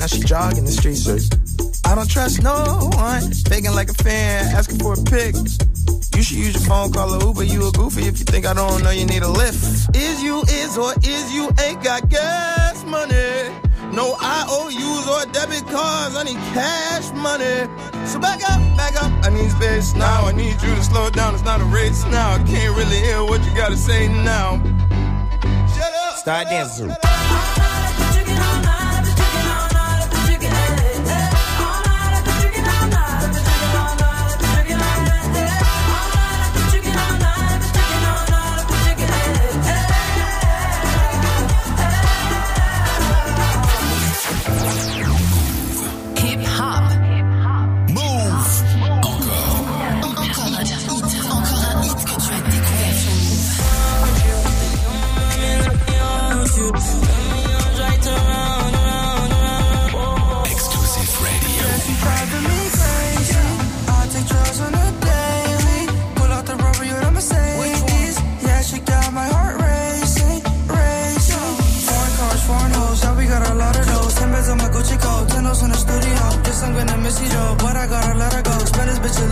Now she jogging the streets. I don't trust no one, faking like a fan, asking for a pic. You should use your phone, call a Uber. You a goofy if you think I don't know you need a lift. Is you is or is you ain't got gas money? No IOUs or debit cards. I need cash money. So back up, back up. I need space now. I need you to slow down. It's not a race now. I can't really hear what you gotta say now. Shut up. Start dancing.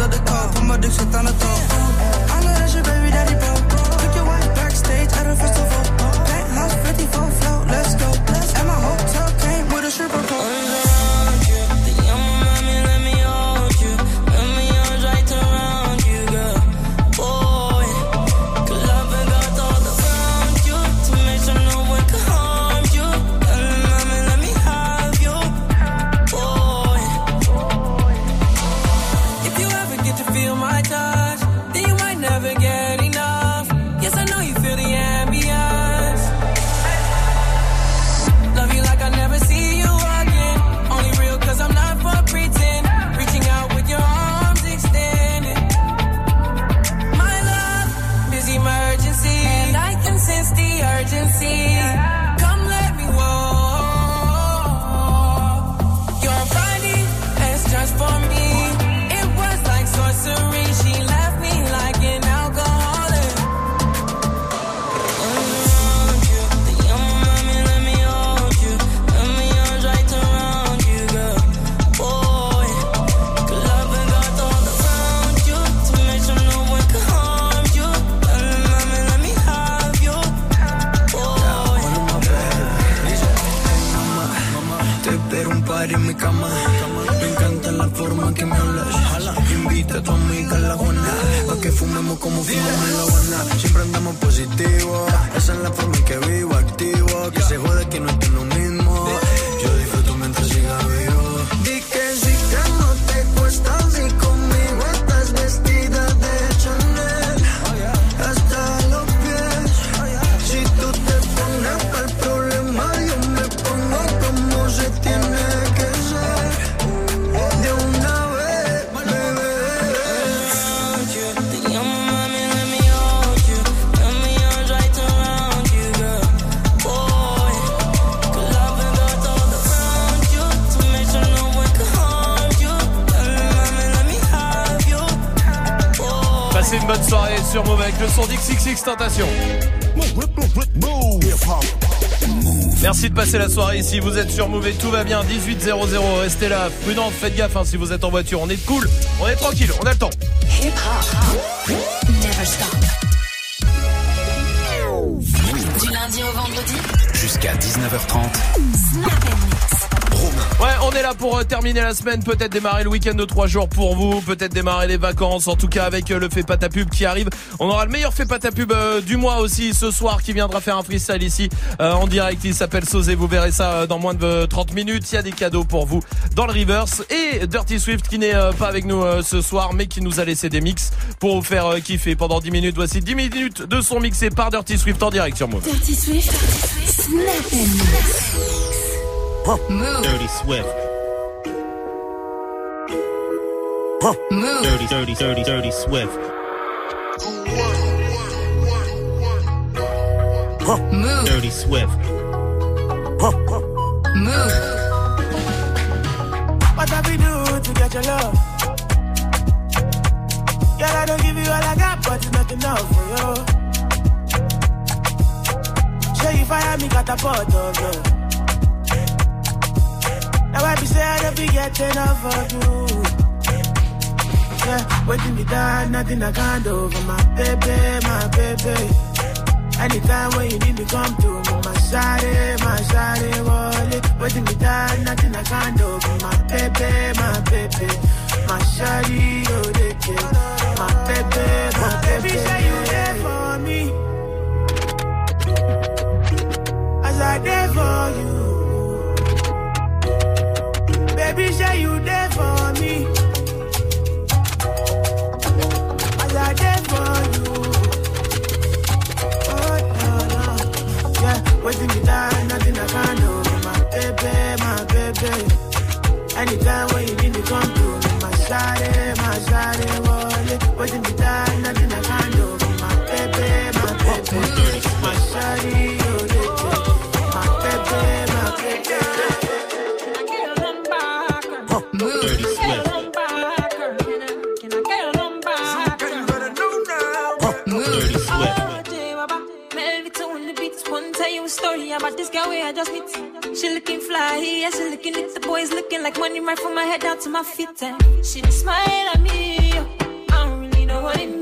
Love the dick. I know that's your baby daddy, bro. Took your wife backstage at a festival. Penthouse 54 float, Invita a tu amiga a la Juana. Pa' que fumemos como fumamos en la Habana. Siempre andamos positivo. Esa es la forma en que vivo, activo. Que se jode que no estoy soirée sur Move avec le son d'XXX Tentation. Merci de passer la soirée ici. Vous êtes sur Move et tout va bien. 1800. Restez là. Prudence, faites gaffe hein, si vous êtes en voiture. On est cool. On est tranquille. On a le temps. Hip hop. Never stop. Du lundi au vendredi. Jusqu'à 19h30. Là pour euh, terminer la semaine, peut-être démarrer le week-end de trois jours pour vous, peut-être démarrer les vacances. En tout cas, avec euh, le fait pas ta pub qui arrive, on aura le meilleur fait pas ta pub euh, du mois aussi ce soir qui viendra faire un freestyle ici en direct. Il s'appelle Sosé. Vous verrez ça dans moins de euh, 30 minutes. Il y a des cadeaux pour vous dans le reverse et Dirty Swift qui n'est pas avec nous ce soir, mais qui nous a laissé des mix pour vous faire kiffer pendant 10 minutes. Voici 10 minutes de son mixé par Dirty Swift en direct sur Move. Dirty Swift, Snap and Mix. Move. Dirty Swift. Move. Dirty, dirty, dirty, dirty Swift. Move. Dirty Swift. Move. What have we do to get your love? Girl, I don't give you all I got, but it's not enough for you. Show you fire me, got a pot of love. Now I be say I don't be getting enough of you. Yeah, waiting me down, nothing I can't do for my baby, my baby. Anytime when you need me, come to me, my shawty, my shawty, wallet. Waiting me down, nothing I can't do for my baby, my baby. My shawty, oh, they care. My baby, my baby. Say you there for me. As I there for you. Baby, say you there for me. Anytime when you need me, come to me. My shawty, my shawty, wallet. Waiting me down, about this girl where I just meet. She looking fly, yeah, she looking at the boys looking like money right from my head down to my feet. And she smile at me. Oh. I don't really know what it means.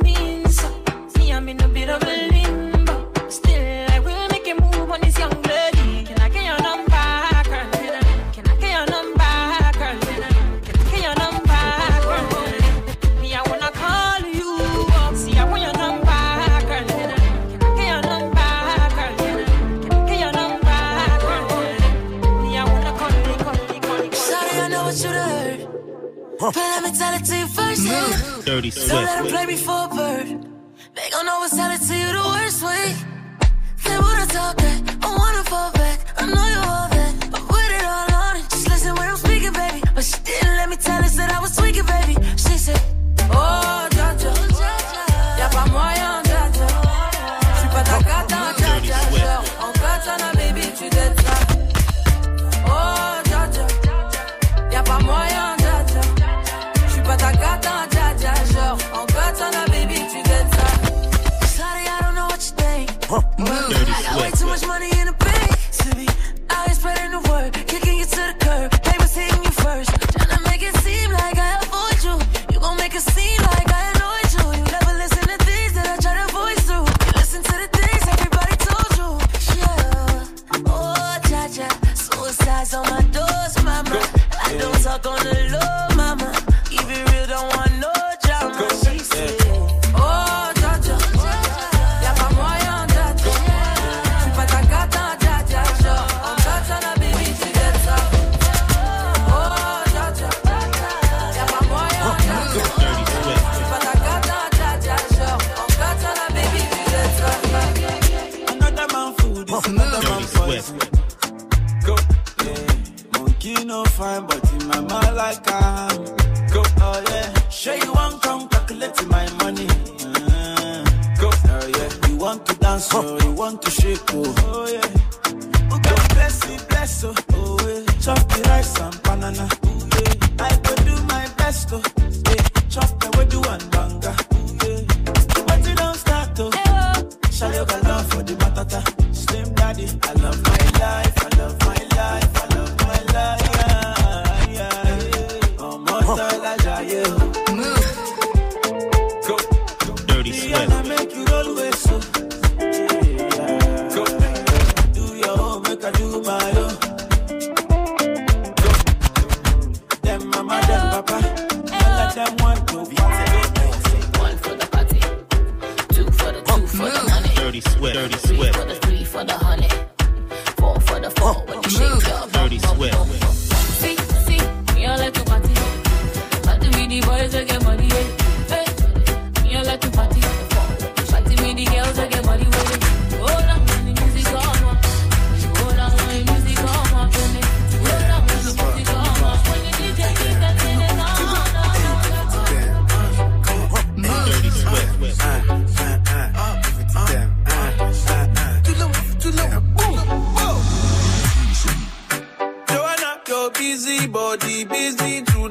But let me tell it to you first. hand. Dirty Don't let them Swift. play me for a bird. They gon' always tell it to you the worst way.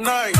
Busy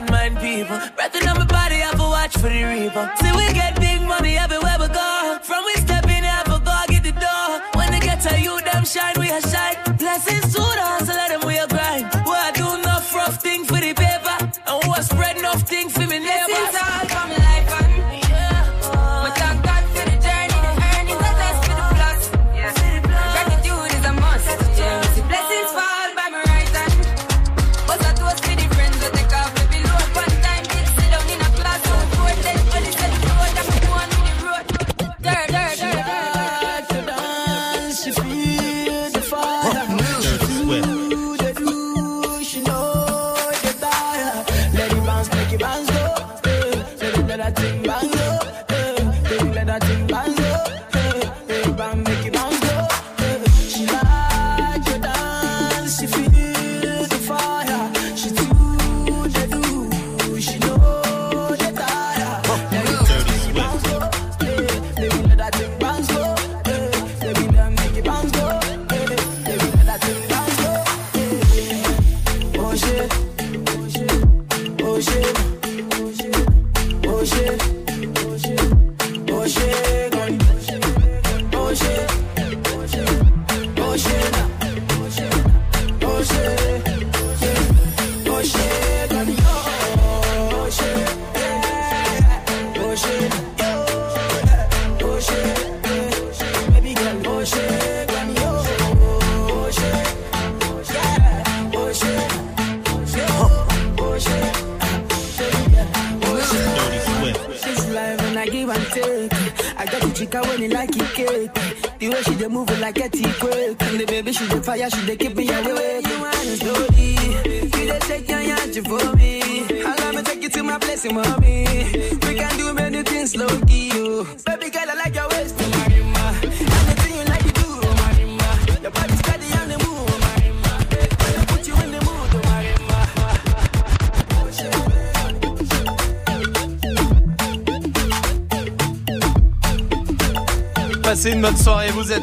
bad mind people. breathin' on my body, I have watch for the reaper. Till we get big money everywhere we go. From we step in, I have go get the door. When they get to you, them shine, we a shine. Blessings to the hustle.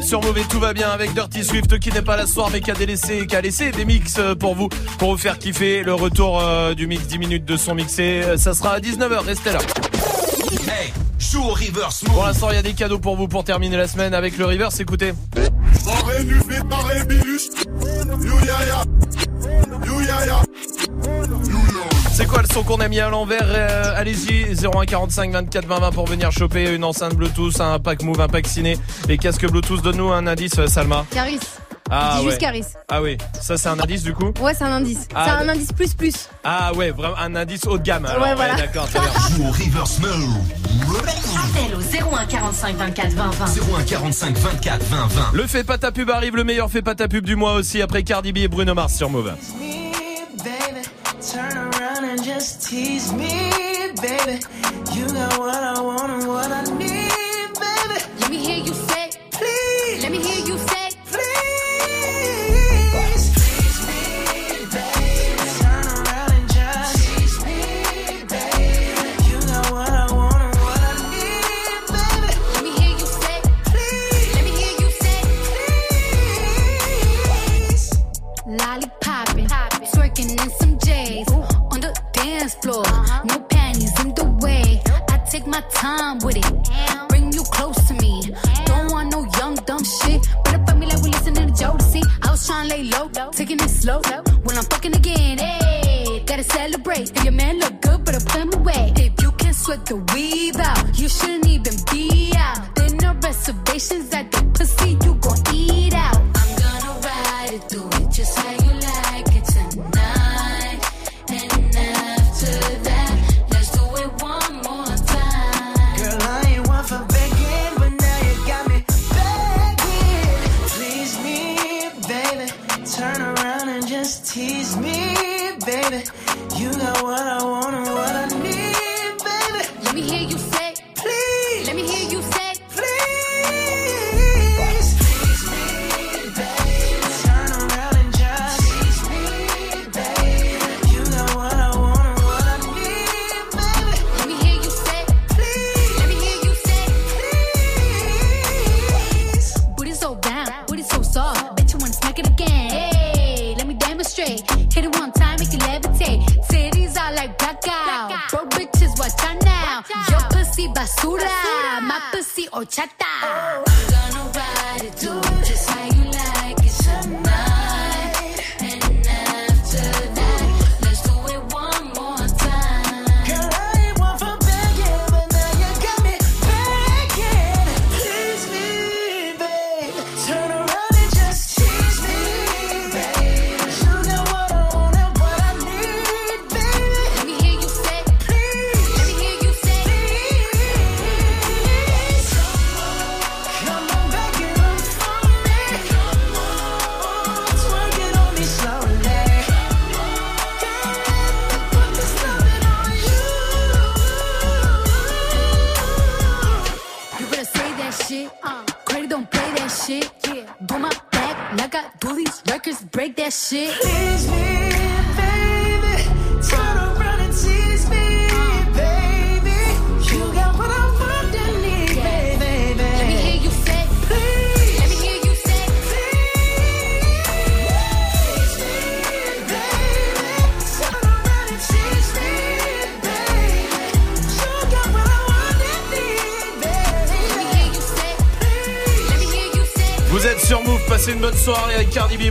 sur Mauvais, tout va bien avec Dirty Swift qui n'est pas là soir mais qui a délaissé, qui a laissé des mix euh, pour vous, pour vous faire kiffer. Le retour euh, du mix 10 minutes de son mixé, euh, ça sera à 19h, restez là. Hey, joue au reverse move. Pour l'instant, il y a des cadeaux pour vous pour terminer la semaine avec le reverse, écoutez. C'est quoi le son qu'on a mis à l'envers Allez-y, 0145 24 20 20 pour venir choper une enceinte Bluetooth, un pack move, un pack ciné, les casques Bluetooth, donne-nous un indice, euh, Salma. Caris. Ah, ouais. juste Caris. Ah oui, ça c'est un indice du coup Ouais, c'est un indice. Ah, c'est un indice plus plus. Ah ouais, vraiment un indice haut de gamme. Alors, ouais, voilà. D'accord, très bien. Joue au reverse Appel au 01 45 24 20 20. 01 45 24 20 20. Le fait pas ta pub arrive, le meilleur fait pas ta pub du mois aussi après Cardi B et Bruno Mars sur Move. Me, baby. You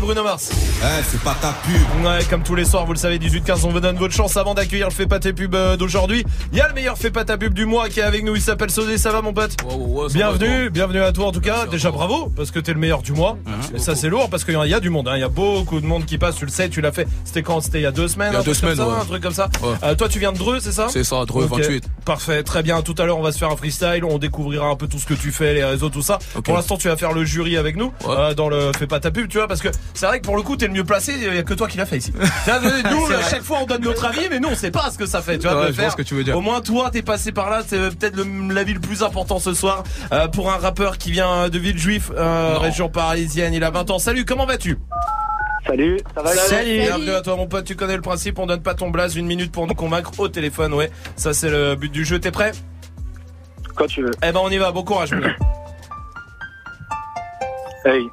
Bruno Mars. Eh, c'est pas ta pub. Ouais, comme tous les soirs, vous le savez, 18-15, on vous donne votre chance avant d'accueillir le Fais pas tes pubs euh, d'aujourd'hui. Il y a le meilleur Fais pas ta pub du mois qui est avec nous, il s'appelle Sosé, ça va mon pote Bienvenue, bienvenue à toi en tout cas. Déjà bravo, parce que t'es le meilleur du mois. Et ça c'est lourd, parce qu'il y a- il y a du monde, hein. il y a beaucoup de monde qui passe, tu le sais, tu l'as fait. C'était quand? C'était il y a deux semaines Il y a un deux truc comme semaines, ça, ouais. Un truc comme ça. Ouais. Euh, toi tu viens de Dreux, c'est ça? C'est ça, Dreux, Ok. 28. Parfait, très bien. Tout à l'heure, on va se faire un freestyle, on découvrira un peu tout ce que tu fais, les réseaux, tout ça. Pour l'instant, tu vas faire le jury avec nous euh, dans le Fais pas ta pub, tu vois, parce que c'est vrai que pour le coup, t'es le mieux placé, il y a que toi qui l'as fait ici. Nous, à chaque fois, on donne notre avis, mais nous, on sait pas ce que ça fait, tu vois. Ouais, le faire. ce que tu veux dire. Au moins, toi, t'es passé par là, c'est peut-être le- l'avis le plus important ce soir euh, pour un rappeur qui vient de Villejuif, euh, région parisienne. Il a 20 ans. Salut, comment vas-tu? Salut, ça va Salut. Bienvenue à toi mon pote, tu connais le principe, on donne pas ton blaze, une minute pour nous convaincre au téléphone, ouais. Ça c'est le but du jeu, t'es prêt? Quand tu veux. Eh ben on y va, bon courage mon gars. Hey.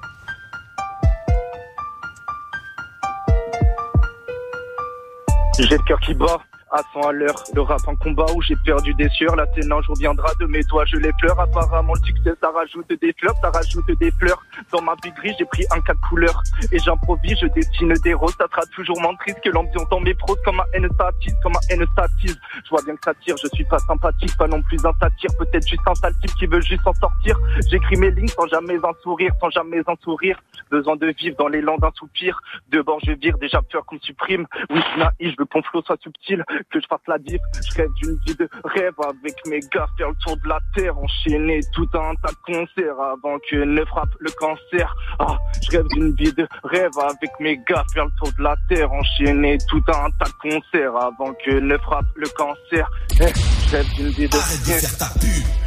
J'ai le cœur qui bat à 100 à l'heure. Le rap en combat où j'ai perdu des sueurs. La scène un jour viendra de mes doigts, je les pleure. Apparemment, le succès, ça rajoute des fleurs, ça rajoute des fleurs. Dans ma big gris, j'ai pris un cas de couleur. Et j'improvise, je dessine des roses. Ça sera toujours moins triste que l'ambiance dans mes pros. Comme un haine s'attise, comme un haine s'attise. Je vois bien que ça tire, je suis pas sympathique, pas non plus un satire. Peut-être juste un sale qui veut juste s'en sortir. J'écris mes lignes sans jamais un sourire, sans jamais un sourire. Besoin de vivre dans l'élan d'un soupir. De bord, je vire, déjà peur qu'on me supprime. Oui, je je veux que mon flow soit subtil, que je fasse la diff. Je rêve d'une vie de rêve avec mes gars, faire le tour de la terre, enchaîner tout un tas de concerts avant que ne frappe le cancer. Ah, je rêve d'une vie de rêve avec mes gars, faire le tour de la terre, enchaîner tout un tas de concerts avant que ne frappe le cancer. Eh, je rêve d'une vie de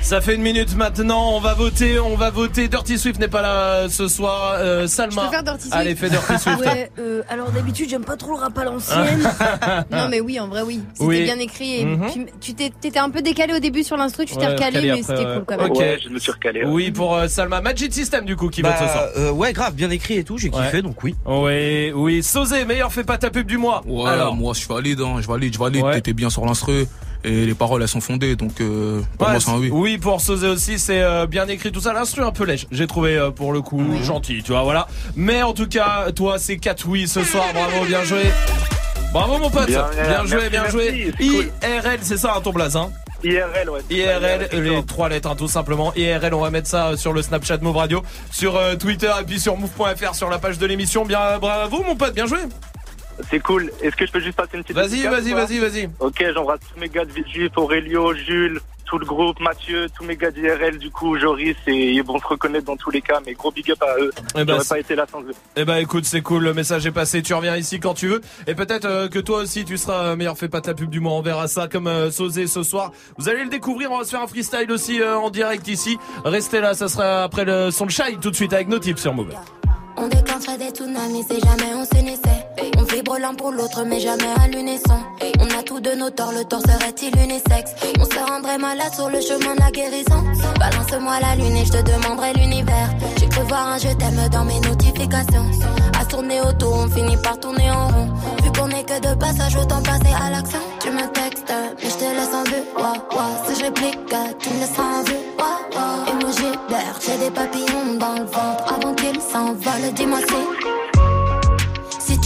Ça fait une minute maintenant, on va voter, on va voter. Dirty Swift n'est pas là ce soir. Euh, Salma. Je peux faire Dirty Swift Allez, fais Dirty Swift. Ouais, euh, alors d'habitude, j'aime pas trop le rap à l'ancienne. non, mais oui, en vrai, oui. C'était Oui. bien écrit. Et Mhm. puis, tu t'étais un peu décalé au début sur l'instru, tu t'es Ouais, recalé, recalé mais c'était ouais. cool quand même. Ok. je me suis recalé. Oui, pour euh, Salma. Magic System du coup qui Bah, vote ce soir. euh, ouais, grave, bien écrit et tout, j'ai kiffé, donc oui. Oui, oui. Sosé, meilleur fais pas ta pub du mois. Ouais, Alors. moi je valide, hein, je valide, je valide. Ouais. T'étais bien sur l'instru et les paroles elles sont fondées, donc euh, pour Ouais, moi c'est un oui. Oui, pour Sosé aussi, c'est euh, bien écrit tout ça. L'instru un peu lèche. J'ai trouvé euh, pour le coup gentil, tu vois, voilà. Mais en tout cas, toi, c'est 4 oui ce soir. Bravo, bien joué. Bravo mon pote. Bien, Bien, joué, merci, bien merci, joué. c'est cool. IRL, c'est ça, hein, ton blaze, hein IRL, ouais. IRL, les trois lettres hein, tout simplement. IRL, on va mettre ça euh, sur le Snapchat Move Radio, sur euh, Twitter et puis sur move.fr sur la page de l'émission. Bien, bravo mon pote, bien joué. C'est cool. Est-ce que je peux juste passer une petite Vas-y, dédicace vas-y, vas-y, vas-y. Ok, j'embrasse tous mes gars de Villejuif, Aurélio, Jules, tout le groupe, Mathieu, tous mes gars d'IRL, du coup, Joris, et ils vont se reconnaître dans tous les cas, mais gros big up à eux. Eh J'aurais c'est- pas été là sans eux. Eh ben écoute, c'est cool, le message est passé, tu reviens ici quand tu veux. Et peut-être euh, que toi aussi tu seras euh, meilleur fait pas ta pub du mois, on verra ça comme euh, Sosé ce soir. Vous allez le découvrir, on va se faire un freestyle aussi euh, en direct ici. Restez là, ça sera après le son de tout de suite avec nos tips sur Move. On déclencherait des tsunamis si jamais on s'unissait. On vibre l'un pour l'autre, mais jamais à l'unisson. On a tous de nos torts, le tort serait-il unisexe? On se rendrait malade sur le chemin de la guérison. Balance-moi la lune et je te demanderai l'univers. J'ai cru voir un je t'aime dans mes notifications. À tourner autour, on finit par tourner en rond. Vu qu'on est que de passage, autant passer à l'action. Tu me textes, mais je te laisse en vue. Ouah, ouah. Si je réplique, tu me laisses en vue. Et moi j'hiberne, j'ai des papillons dans le ventre avant qu'ils s'envolent. Dis-moi si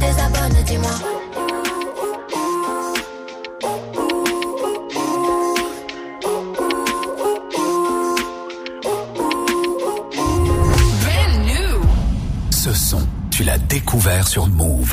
Désabonne, dis-moi. Brand new. Ce son, tu l'as découvert sur Move.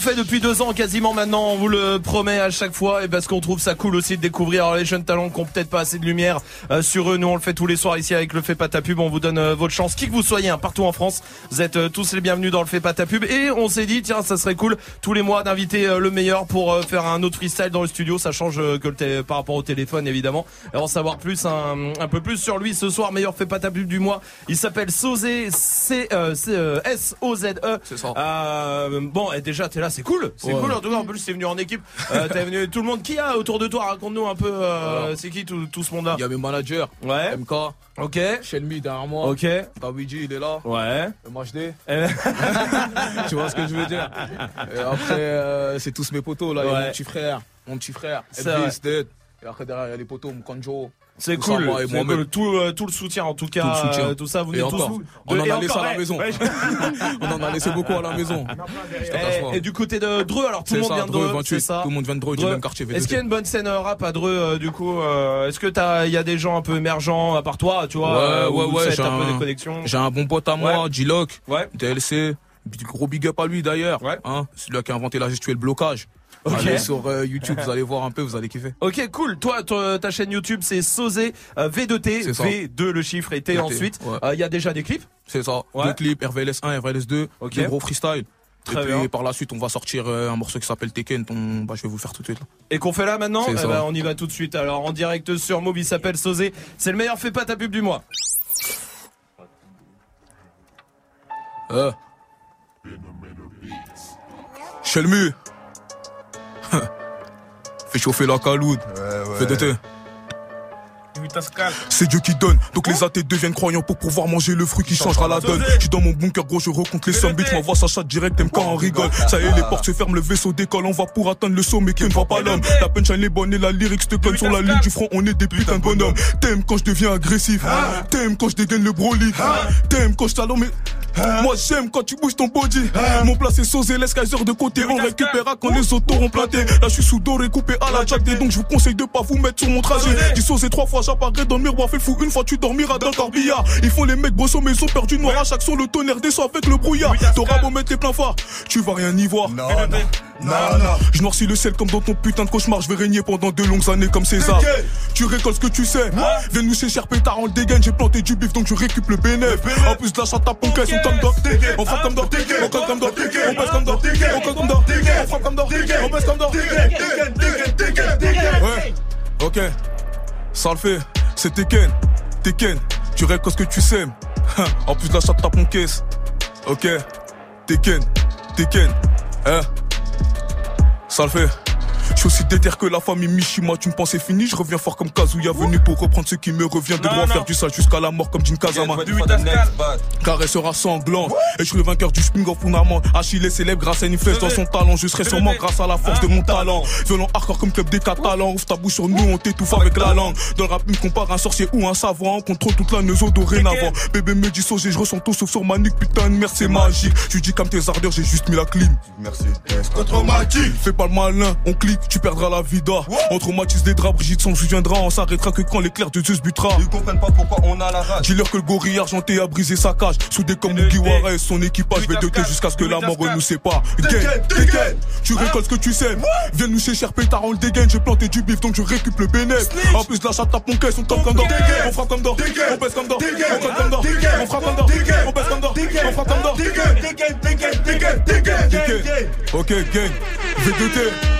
qu'on fait depuis deux ans quasiment maintenant, on vous le promet à chaque fois et parce qu'on trouve ça cool aussi de découvrir les jeunes talents qui ont peut-être pas assez de lumière euh, sur eux. Nous on le fait tous les soirs ici avec le Fait pas ta pub, on vous donne euh, votre chance, qui que vous soyez, hein, partout en France. Vous êtes euh, tous les bienvenus dans le Fait pas ta pub et on s'est dit tiens ça serait cool tous les mois d'inviter euh, le meilleur pour euh, faire un autre freestyle dans le studio. Ça change euh, que le par rapport au téléphone évidemment. Et en savoir plus, un, un peu plus sur lui ce soir, meilleur Fait pas ta pub du mois. Il s'appelle Sozé C euh, C- euh, S O Z E. C'est ça. Euh, bon, et déjà, t'es là, c'est cool. C'est Ouais. cool. En tout cas, en plus, c'est venu en équipe. Euh, t'es venu tout le monde. Qui a autour de toi? Raconte-nous un peu. euh, c'est qui tout, tout ce monde-là? Il y a mes managers. Ouais. MK. Ok. Shelmy derrière moi. Ok. Il est là. Ouais. MHD. Tu vois ce que je veux dire? Et après, euh, c'est tous mes potos là. Il y a mon petit frère. Mon petit frère. Et après, derrière, il y a les potos, Mkanjo. C'est cool. moi. Tout, euh, tout le soutien, en tout cas. Tout le soutien. euh, tout ça, vous Et venez tous. vous- on en a laissé à la ouais, maison. ouais. On en a laissé beaucoup à la maison. Et, et du côté de Dreux, alors tout le monde vient de Dreux, Dreux, 28. c'est ça. Tout le monde vient de Dreux, du même quartier, Est-ce V2. qu'il y a une bonne scène euh, rap à Dreux, du coup Est-ce que t'as, il y a des gens un peu émergents à part toi, tu vois Ouais, ouais, ouais. J'ai un bon pote à moi, G-Lock. Ouais. DLC. Gros big up à lui d'ailleurs. Hein, c'est lui qui a inventé la gestuelle blocage. Ok. Allez sur euh, YouTube, vous allez voir un peu, vous allez kiffer. Ok, cool. Toi, ta chaîne YouTube, c'est Sosé euh, V2T, C'est ça. V2 le chiffre et T ensuite. ouais. Euh, Il y a déjà des clips? C'est ça. Ouais. Deux clips, RVLS 1, RVLS 2, Ok. des gros freestyle. Très et puis bien. par la suite, on va sortir un morceau qui s'appelle Tekken. bah, je vais vous le faire tout de suite. là. et qu'on fait là maintenant? Eh ben, On y va tout de suite. Alors en direct sur Move, il s'appelle Sosé. C'est le meilleur fait pas ta pub du mois. Euh. Chelmu. Fais chauffer la caloute. Fais de thé. C'est Dieu qui donne, donc les athées deviennent croyants pour pouvoir manger le fruit qui changera la donne. Je suis dans mon bunker gros, je recompte les sommes, bitch, ma voix s'achète direct, aime quand on rigole. Ça y est, les portes se ferment, le vaisseau décolle, on va pour atteindre le sommet qui ne voit pas l'homme. La punchline est bonne et la lyrics te conne sur la ligne du front, on est des putains de bonhommes. T'aimes quand je deviens agressif, t'aimes quand je dégaine le broly, t'aimes quand je talonne mais... Moi j'aime quand tu bouges ton body. Mon place est sausé, laisse Kaiser de côté. On récupérera quand les autos ont planté. Là je suis sous doré coupé à la jack Donc je vous conseille de pas vous mettre sur mon trajet. Dis sausé trois fois j'apparais dans le miroir. Fais fou une fois tu dormiras dans le corbillard. Ils font les mecs brossos mais ils ont perdu noir. À chaque son Le tonnerre descend avec le brouillard. T'auras beau mettre tes pleins phares Tu vas rien y voir. Non non non Je noircis le ciel comme dans ton putain de cauchemar. Je vais régner pendant de longues années comme César. Tu récoltes ce que tu sais. Viens nous cher pétard on le dégaine. J'ai planté du bif donc je récupère le bénéf. En plus de la chatte à ponquet sont comme dans On frappe comme dans On colle comme dans On baisse comme dans On colle comme dans On frappe comme dans On baisse comme dans Ouais. Ok. Ça le fait C'est Tekken. Tekken. Tu récoltes ce que tu sais En plus de la chatte à ponquet Ok. Tekken. Tekken. Hein ça le fait. Je suis aussi déter que la famille Mishima, tu me pensais fini, je reviens fort comme Kazuya, venu pour reprendre ce qui me revient de droit, faire du sale jusqu'à la mort comme Jin Kazama. Caressera sanglante, et je suis le vainqueur du spring of Funamant. Achille est célèbre grâce à une flèche dans son talent, je serai sûrement grâce à la force de mon talent. Violent hardcore comme club des Catalans, ouvre ta bouche sur nous, on t'étouffe avec la langue. Dans le rap, il me compare un sorcier ou un savant, on contrôle toute la neuzo dorénavant. Bébé me dit sauger, je ressens tout sauf sur ma nuque, putain de merde, c'est magique. Je lui dis comme tes ardeurs, j'ai juste mis la clim. Merci. Contre Magic. Fais pas le malin, on clique, tu perdras la vida. On traumatise des draps, Brigitte s'en souviendra, on s'arrêtera que quand l'éclair de Zeus butera. Ils comprennent pas pourquoi on a la rage. Dis-leur que le gorille argenté a brisé sa cage. Soudé comme Mugiwara et son équipage, vais doter jusqu'à ce que la mort nous sépare. Gain, dégaine, tu récoltes ce que tu sais. Viens nous chez cher pétard, on le dégaine. J'ai planté du bif donc je récupère le bénéf. En plus de la chatte à ponquet, on tombe comme d'or. On frappe comme d'or, on baisse comme d'or, on colle comme d'or, on frappe comme d'or, on baisse comme d'or, on frappe comme d'or. Ok, gang. V2T,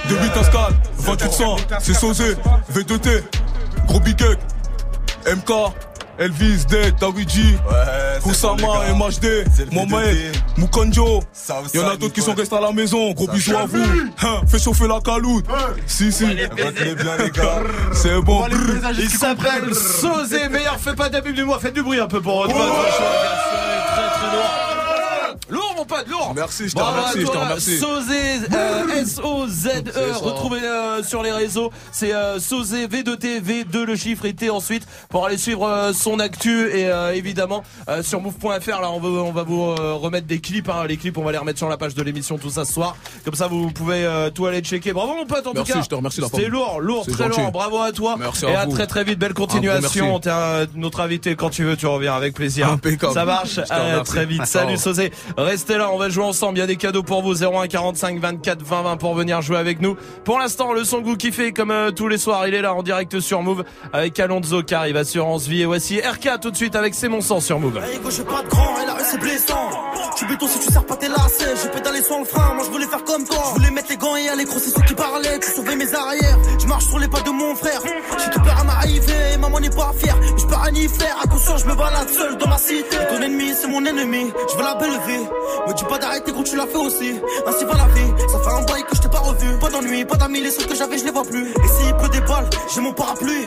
de 8 à Scal, 2800, c'est Sosé. V2T, gros big. MK, Elvis, Dead, Dawiji, Kusama, MHD, Mohamed, Mukonjo. Y'en a d'autres qui sont restés à la maison. Gros bisous à vous. Hein, fais chauffer la caloute. Si, si. C'est bon. Il s'appelle Sosé, meilleur fait pas pub du mois. Faites du bruit un peu pour Rodman. Très très. Lourd mon pote, lourd Merci, je te remercie, je te remercie. Sosé, euh, S-O-Z-E, retrouvez euh, sur les réseaux. C'est euh, Sosé, V2T, V2 le chiffre et T ensuite pour aller suivre son actu et évidemment sur move.fr là on va, on va vous remettre des clips. hein. Les clips on va les remettre sur la page de l'émission tout ça ce soir. Comme ça vous pouvez tout aller checker. Bravo mon pote en Merci, tout cas. je te remercie, C'était lourd, lourd, très gentil. lourd. Bravo à toi. Merci et à très très vite. Belle continuation. T'es notre invité quand tu veux, tu reviens avec plaisir. Impeccable. Ça marche. À très vite. Salut Sosé. Restez là, on va jouer ensemble. Il y a des cadeaux pour vous. 01 45 24 20 20 pour venir jouer avec nous. Pour l'instant, le son que vous kiffez comme euh, tous les soirs, il est là en direct sur Move avec Alonso va sur Assurance Vie. Et voici RK tout de suite avec C'est mon sang sur Move. Hey, gauche, pas de grand, et la rue c'est blessant. Tu béton si tu sers pas tes lacets. J'ai pédalé sans le frein, moi je voulais faire comme toi. Je voulais mettre les gants et aller crosser ceux qui parlaient. Tu sauver mes arrières. Je marche sur les pas de mon frère. J'ai tout peur à m'arriver, maman n'est pas fière. Je peux rien y faire, attention, je me balade seul dans ma cité. Ton ennemi, c'est mon ennemi. Je veux la belle vie. Me dis pas d'arrêter quand tu l'as fait aussi. Ainsi va la vie. Ça fait un bail que je t'ai pas revu. Pas d'ennui, pas d'amis, les seuls que j'avais, je les vois plus. Et s'il pleut des balles, j'ai mon parapluie.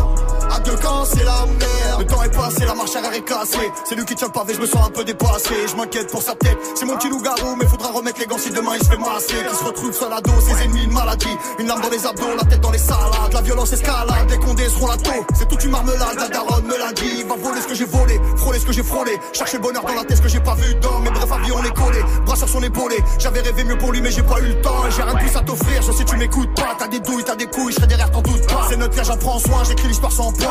Deux camps, c'est la merde. Le temps est passé, la marche arrière est cassée. C'est lui qui tient le pavé, je me sens un peu dépassé. Je m'inquiète pour sa tête, c'est mon petit loup-garou, mais faudra remettre les gants si demain il se fait masser. Qui se retrouve seul à dos, ses ennemis, une maladie. Une lame dans les abdos, la tête dans les salades. La violence escalade, les condés seront la taux. C'est toute une marmelade, la daronne me l'a dit. Va voler ce que j'ai volé, frôler ce que j'ai frôlé. Chercher le bonheur dans la tête, ce que j'ai pas vu dans mes brefs avis, on est collé. Bras sur son épaulé, j'avais rêvé mieux pour lui, mais j'ai pas eu le temps. J'ai rien de plus à t'offrir, je sais tu m'écoutes pas. T'as des douilles, t'as des couilles, je serai derrière quand doute pas. C'est notre j'en prends soin, j'écris l'histoire sans point.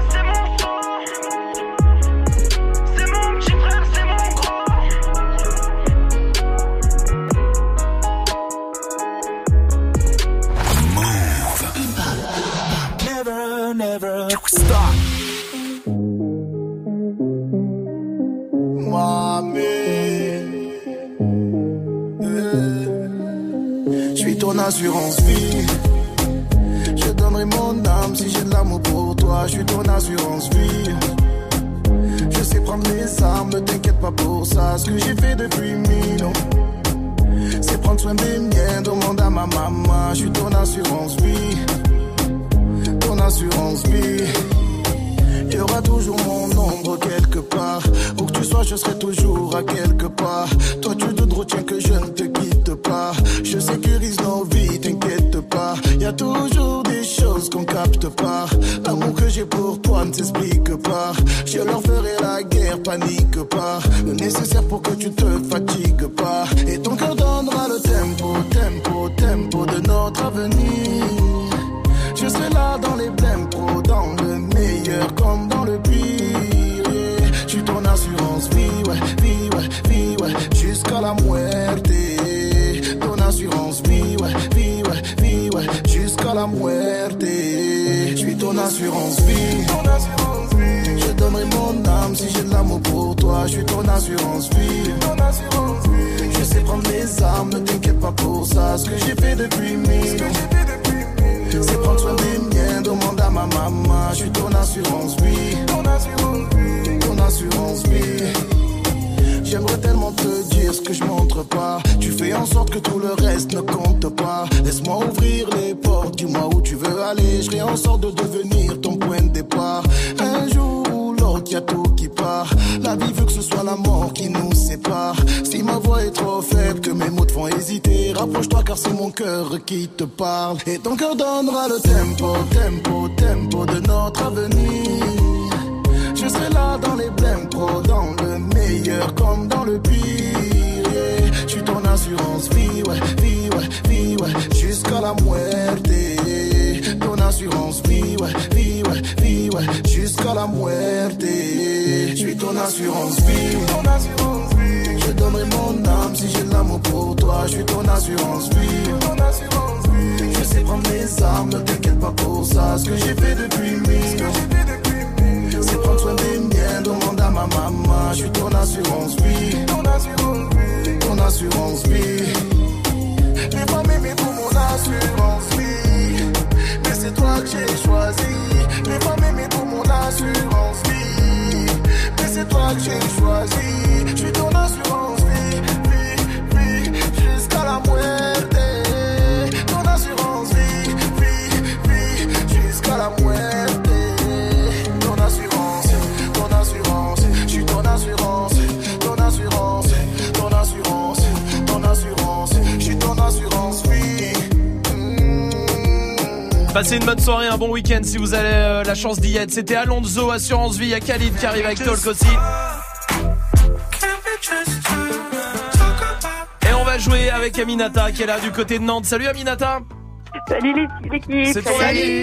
Never, never stop. Je suis ton assurance vie. Je donnerai mon âme si j'ai de l'amour pour toi. Je suis ton assurance vie. Je sais prendre les armes, ne t'inquiète pas pour ça. Ce que j'ai fait depuis mille ans, c'est prendre soin des miens. Demande à ma maman. Je suis ton assurance vie. Assurance vie. Il y aura toujours mon ombre quelque part. Où que tu sois, je serai toujours à quelque part. Toi, tu te retiens que je ne te quitte pas. Je sécurise nos vies, t'inquiète pas. Y a toujours des choses qu'on capte pas. L'amour que j'ai pour toi ne s'explique pas. Je leur ferai la guerre, panique pas. Le nécessaire pour que tu te fatigues pas. Et ton cœur donnera le tempo, tempo, tempo de notre avenir. Dans les blèmes pro, dans le meilleur comme dans le pire. yeah. Je suis ton assurance vie, ouais, vie, ouais, vie, ouais, jusqu'à la muerte. Ton assurance vie, ouais, vie, ouais, vie, ouais, jusqu'à la muerte. Je suis ton assurance vie. Je donnerai mon âme si j'ai de l'amour pour toi. Je suis ton assurance vie. Je sais prendre les armes, ne t'inquiète pas pour ça. Ce que j'ai fait depuis mille. C'est prendre soin des miens, demande à ma maman. Je suis ton assurance vie. Ton assurance vie. J'aimerais tellement te dire ce que je montre pas. Tu fais en sorte que tout le reste ne compte pas. Laisse-moi ouvrir les portes, dis-moi où tu veux aller. Je en sorte de devenir ton point de départ. Un jour ou l'autre, y a tout qui part. La vie veut que ce soit la mort qui nous sépare. Ma voix est trop faible, que mes mots te font hésiter, rapproche-toi car c'est mon cœur qui te parle. Et ton cœur donnera le tempo, tempo, tempo de notre avenir. Je serai là dans les blèmes pro, dans le meilleur comme dans le pire. yeah. Je suis ton assurance vie, ouais, vie, ouais, vie, ouais, jusqu'à la muerte. Ton assurance vie, ouais, vie, ouais, vie, ouais, jusqu'à la muerte. Je suis ton assurance vie. Je donnerai mon âme si j'ai l'amour pour toi. Je suis ton assurance vie. Je sais prendre mes armes, ne t'inquiète pas pour ça. Ce que j'ai fait depuis mille. C'est prendre soin des miens, demande à ma maman. Je suis ton assurance vie. Ton assurance vie. Les femmes m'aimer pour mon assurance vie. Mais c'est toi que j'ai choisi. Les femmes m'aimer pour mon assurance vie. C'est toi que j'ai choisi. Je suis ton assurance vie. vie, vie, Jusqu'à la muerte. Passez une bonne soirée, un bon week-end si vous avez euh, la chance d'y être. C'était Alonso, Assurance Vie, il y a Khalid qui arrive avec Talk aussi. Et on va jouer avec Aminata qui est là du côté de Nantes. Salut Aminata Salut l'équipe. C'est ton,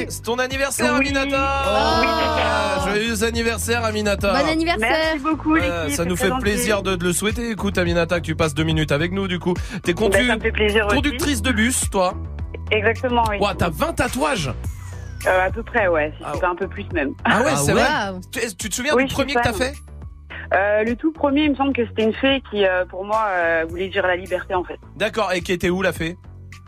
c'est ton anniversaire Oui. Aminata Ah, Joyeux anniversaire Aminata Bon anniversaire. Merci beaucoup Ouais, l'équipe. ça nous fait plaisir de, de le souhaiter. Écoute, Aminata, que tu passes deux minutes avec nous, du coup. T'es condu- ça me fait plaisir aussi. conductrice de bus, toi Exactement, oui. Ouah, t'as 20 tatouages Euh, à peu près, ouais. Si c'est pas un peu plus même. Ah ouais, c'est ouais. vrai tu, tu te souviens Oui, du je premier suis que t'as fan. fait? Euh, le tout premier, il me semble que c'était une fée qui, euh, pour moi, euh, voulait dire la liberté en fait. D'accord, et qui était où la fée?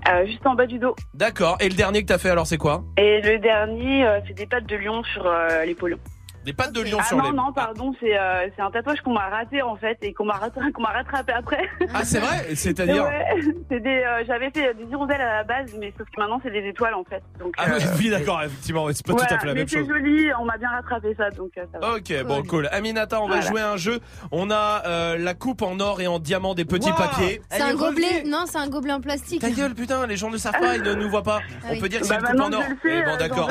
Euh, juste en bas du dos. D'accord, et le dernier que t'as fait alors c'est quoi? Et le dernier, euh, c'est des pattes de lion sur euh, l'épaule. Des pattes de lion ah sur non, les... non, pardon, c'est euh, c'est un tatouage qu'on m'a raté en fait et qu'on m'a rattrapé, qu'on m'a rattrapé après. Ah c'est vrai C'est-à-dire Ouais, c'est des, euh, j'avais fait des hirondelles à la base, mais sauf que maintenant c'est des étoiles en fait. Donc, Ah euh, oui, oui, d'accord, effectivement, c'est pas tout à fait la mais même c'est chose. joli, on m'a bien rattrapé ça, donc euh, ça va. Ok, bon, cool. Aminata, on va Voilà. jouer à un jeu. On a euh, la coupe en or et en diamant des petits papiers. C'est un gobelet. Non, c'est un gobelet en plastique. Ta gueule, putain, les gens ne savent pas, ils ne nous voient pas. Ah On oui. peut dire que Bah, c'est une coupe en or. Eh bon, d'accord.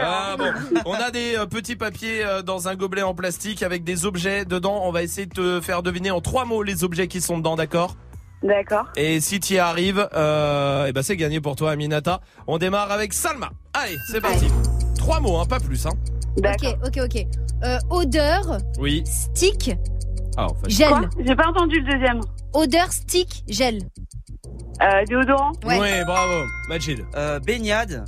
Ah bon, on a des petits papiers euh, dans un gobelet en plastique avec des objets dedans. On va essayer de te faire deviner en trois mots les objets qui sont dedans, d'accord? D'accord. Et si tu y arrives, euh, eh ben c'est gagné pour toi, Aminata. On démarre avec Salma. Allez, c'est parti. Trois mots, hein, pas plus. Hein. Ok, ok, ok. Euh, odeur, Oui. stick, Ah, en fait. gel. J'ai pas entendu le deuxième. Odeur, stick, gel. Euh, déodorant? Ouais. bravo. Majid. Euh, baignade.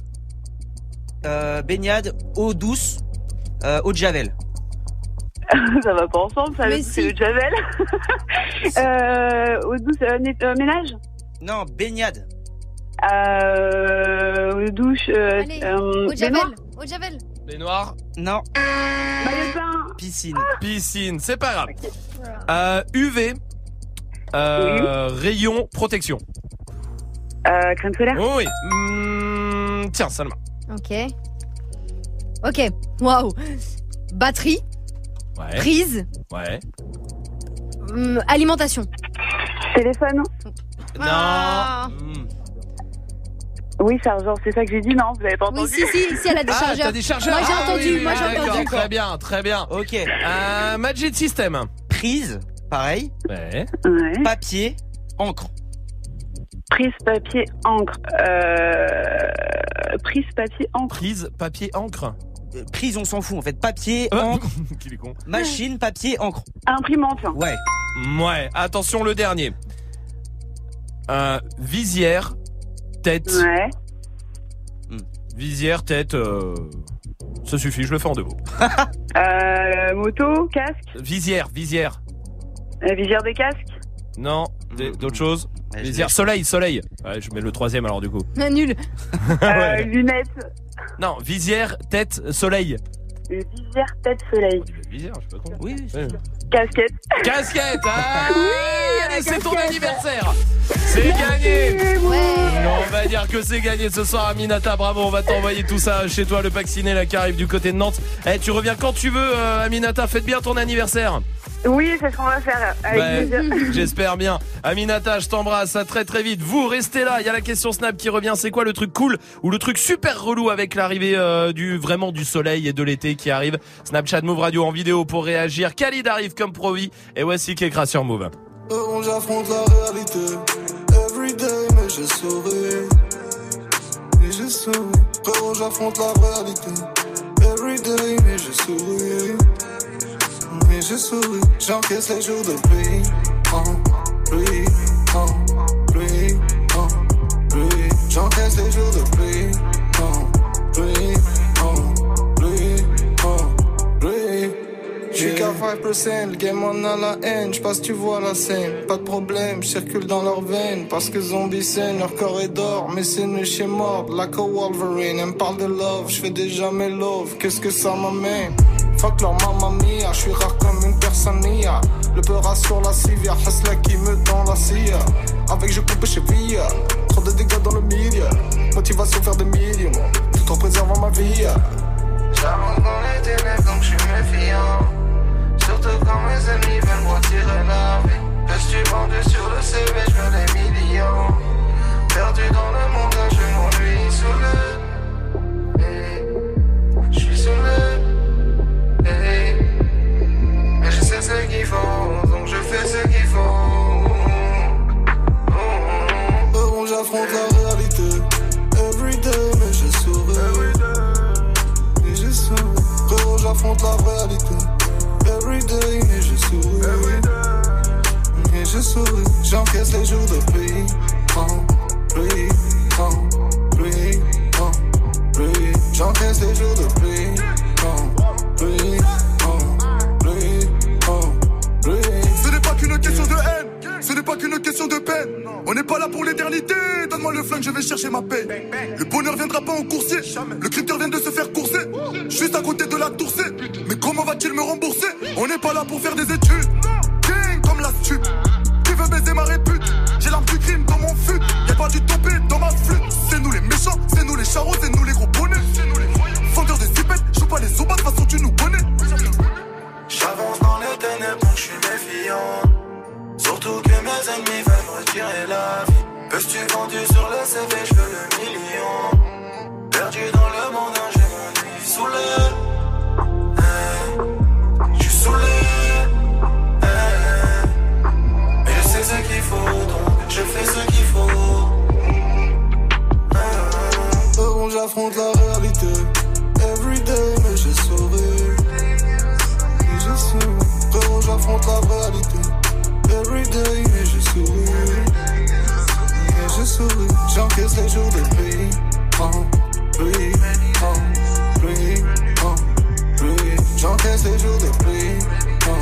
Euh, baignade, eau douce, euh, eau de javel. ça va pas ensemble, ça, Mais c'est si. le javel. euh, eau douce, euh, net- euh, ménage Non, baignade. euh, eau douche, euh, Allez, euh, Eau de baignoire javel. Eau de javel. Noirs. Non, maillot de bain, piscine. Piscine, c'est pas grave. Euh, UV. Euh, Rayon protection. euh, crème solaire. Oh oui. Hmm, tiens, Salma. Ok. Ok. Waouh. Batterie, Ouais. prise, Ouais. hum, alimentation. Téléphone. Ah. Hmm. Oui, chargeur, c'est ça que j'ai dit, non Vous avez pas Oui, entendu si, si, si, elle a des Ah, chargeurs. t'as des chargeurs. Moi j'ai Ah entendu, oui, moi j'ai d'accord, entendu. Très bien, très bien. Ok. Euh, Magic System. Prise, pareil. Ouais. Ouais. Papier, encre. Prise, papier, encre. Euh, prise, papier, encre. Prise, papier, encre. Euh, Prise, on s'en fout en fait. Papier, Euh, encre. Qu'il est con. Machine, papier, encre. Imprimante. Ouais. Ouais. Attention, le dernier. Euh, visière, tête. Ouais. Visière, tête. euh, Ça suffit, je le fais en deux mots. Euh, moto, casque, Visière, visière. euh, visière des casques. Non, des- d'autres choses. Ouais, je Visière, soleil, soleil. Ouais, je mets le troisième alors du coup. Ah, Nul. Euh, Ouais. lunettes, Non, visière, tête, soleil. visière, tête, soleil. Visière, je sais pas con. Oui. Casquette. Casquette Ah Oui, Allez, la c'est ton anniversaire C'est gagné Ouais. On va dire que c'est gagné ce soir, Aminata. Bravo, on va t'envoyer tout ça chez toi, le pack ciné là qui arrive du côté de Nantes. Eh, tu reviens quand tu veux, euh, Aminata. Fête bien ton anniversaire. Oui, c'est ce qu'on va faire. Avec Ouais, plaisir. J'espère bien. Aminata, je t'embrasse. À très très vite. Vous restez là. Il y a la question Snap qui revient. C'est quoi le truc cool ou le truc super relou avec l'arrivée euh, du vraiment du soleil et de l'été qui arrive? Snapchat Move Radio en vidéo pour réagir. Khalid arrive comme promis. Et voici Kekra sur Move. Heureux, j'affronte la réalité. Everyday, mais je souris. Et je souris. Frérot, j'affronte la réalité. Everyday, mais je souris. Je souris. J'encaisse les jours de pluie. En pluie, en pluie, en pluie. J'encaisse les jours de pluie. En pluie, en pluie, en pluie. J'suis qu'à 5%, le game en a la haine, j'passe tu vois la scène, pas de problème, circule dans leurs veines, parce que zombie scène, leur corps est d'or, mais c'est nu chez mort, like a Wolverine, elle me parle de love, j'fais déjà mes love, qu'est-ce que ça m'amène? Fuck leur mamma mia, j'suis rare comme une personne nia, le peur sur la civière, Hasla qui me tend la scie, avec je coupe chez Via, trop de dégâts dans le milieu, motivation faire des millions, tout en préservant ma vie. J'avance dans les ténèbres donc j'suis méfiant. Surtout quand mes ennemis veulent me retirer la vie. Reste vendu sur le CV, j'veux des millions. Perdu dans le monde, je m'ennuie sous le. Je mais je sais ce qu'ils font, donc je fais ce qu'ils font. Oh. oh. Bon, j'affronte la réalité. Everyday, mais je souris. Mais je souris. Frérot, j'affronte la réalité. Everyday, mais je souris. Mais je souris. J'encaisse les jours de pluie. Oh, pluie, pluie, pluie. J'encaisse les jours de pluie. N'est pas qu'une question de peine. On n'est pas là pour l'éternité, donne-moi le flingue, je vais chercher ma paix. Le bonheur viendra pas en coursier, le crypteur vient de se faire courser, juste à côté de la toursée. Mais comment va-t-il me rembourser? On n'est pas là pour faire des études, Gang comme la stup. Qui veut baiser ma répute? J'ai l'arme du crime dans mon fut, y'a pas du topé dans ma flûte. C'est nous les méchants, c'est nous les charros, c'est nous les gros bonnets. Vendeurs de zipettes, joue pas les sopas, de toute façon tu nous connais. J'avance dans les ténèbres, donc je suis méfiant. Surtout que mes ennemis veulent me retirer la vie. Peux-tu vendu sur le CV, je veux le million. Perdu dans le monde, j'ai mon nuit saoulé. Hey, Je suis saoulé. Hey, Mais je sais ce qu'il faut, donc je fais ce qu'il faut. Hey, Bon, j'affronte la souris. J'encaisse les jours de pluie. En pluie, en pluie, en pluie. J'encaisse les jours de pluie. En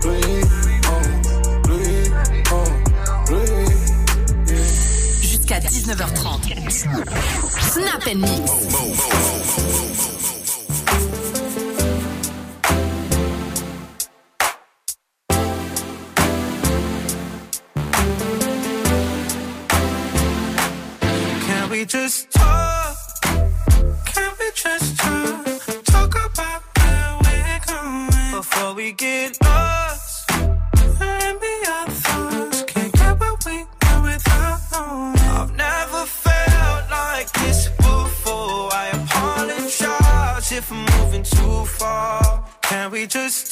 pluie, en pluie, en pluie. Jusqu'à 19h30. Snap and Mix. Just talk? Can we just talk? Talk about where we're going before we get lost. And be our thoughts. Can't get what we want without knowing. I've never felt like this before. I apologize if I'm moving too far. Can we just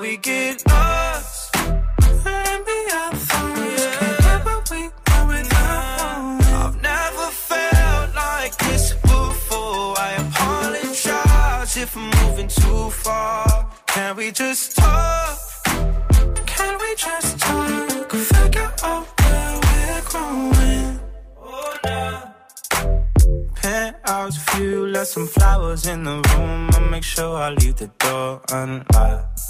We get lost. And be our thoughts. Can't get what we want without I've never felt like this before. I apologize if I'm moving too far. Can we just talk? Can we just talk? Figure out where we're growing. Oh, nah. Penthouse view, left some flowers in the room. I'll make sure I leave the door unlocked.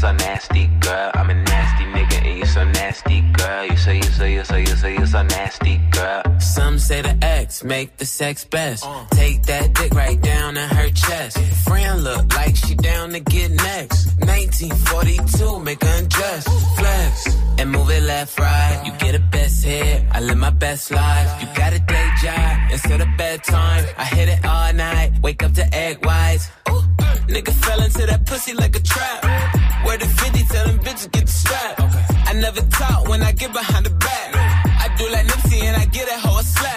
so nasty, girl. I'm a nasty nigga, and you so nasty, girl. You so, you so, you so, you so, you so nasty, girl. Some say the ex make the sex best. Uh. Take that dick right down in her chest. Friend look like she down to get next. 1942, make her undress. Flex and move it left, right. You get a best hit. I live my best life. You got a day job instead of bedtime. I hit it all night. Wake up to egg whites. Ooh nigga fell into that pussy like a trap. Where the 50 tell them bitches get the strap. I never talk when I get behind the back. I do like Nipsey and I get slap.